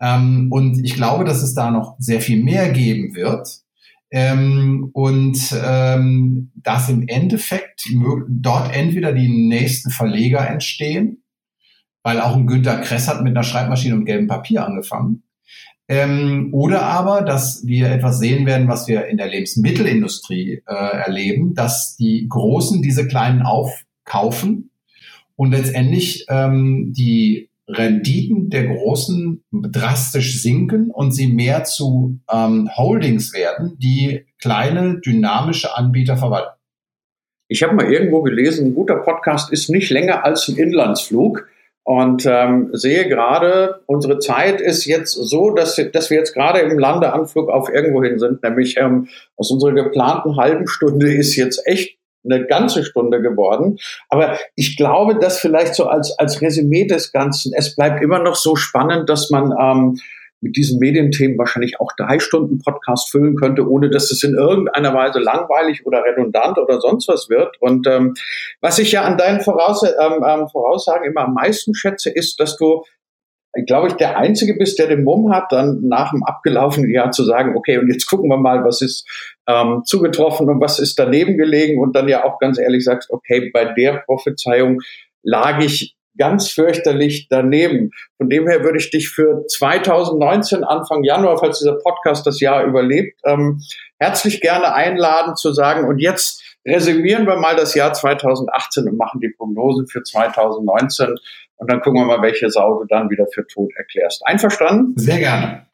Ähm, und ich glaube, dass es da noch sehr viel mehr geben wird. Ähm, und ähm, dass im Endeffekt dort entweder die nächsten Verleger entstehen, weil auch ein Günter Kress hat mit einer Schreibmaschine und gelbem Papier angefangen. Ähm, oder aber, dass wir etwas sehen werden, was wir in der Lebensmittelindustrie äh, erleben, dass die Großen diese Kleinen aufkaufen und letztendlich ähm, die Renditen der Großen drastisch sinken und sie mehr zu ähm, Holdings werden, die kleine dynamische Anbieter verwalten. Ich habe mal irgendwo gelesen, ein guter Podcast ist nicht länger als ein Inlandsflug. Und ähm, sehe gerade, unsere Zeit ist jetzt so, dass, dass wir jetzt gerade im Landeanflug auf irgendwohin sind. Nämlich ähm, aus unserer geplanten halben Stunde ist jetzt echt eine ganze Stunde geworden. Aber ich glaube, dass vielleicht so als, als Resümee des Ganzen, es bleibt immer noch so spannend, dass man ähm, mit diesen Medienthemen wahrscheinlich auch drei Stunden Podcast füllen könnte, ohne dass es in irgendeiner Weise langweilig oder redundant oder sonst was wird. Und ähm, was ich ja an deinen Voraus ähm, ähm, Voraussagen immer am meisten schätze, ist, dass du glaube ich, der Einzige bist, der den Mumm hat, dann nach dem abgelaufenen Jahr zu sagen, okay, und jetzt gucken wir mal, was ist ähm, zugetroffen und was ist daneben gelegen und dann ja auch ganz ehrlich sagst, okay, bei der Prophezeiung lag ich ganz fürchterlich daneben. Von dem her würde ich dich für 2019, Anfang Januar, falls dieser Podcast das Jahr überlebt, ähm, herzlich gerne einladen zu sagen, und jetzt resümieren wir mal das Jahr 2018 und machen die Prognosen für 2019 und dann gucken wir mal, welche Sau du dann wieder für tot erklärst. Einverstanden? Sehr gerne.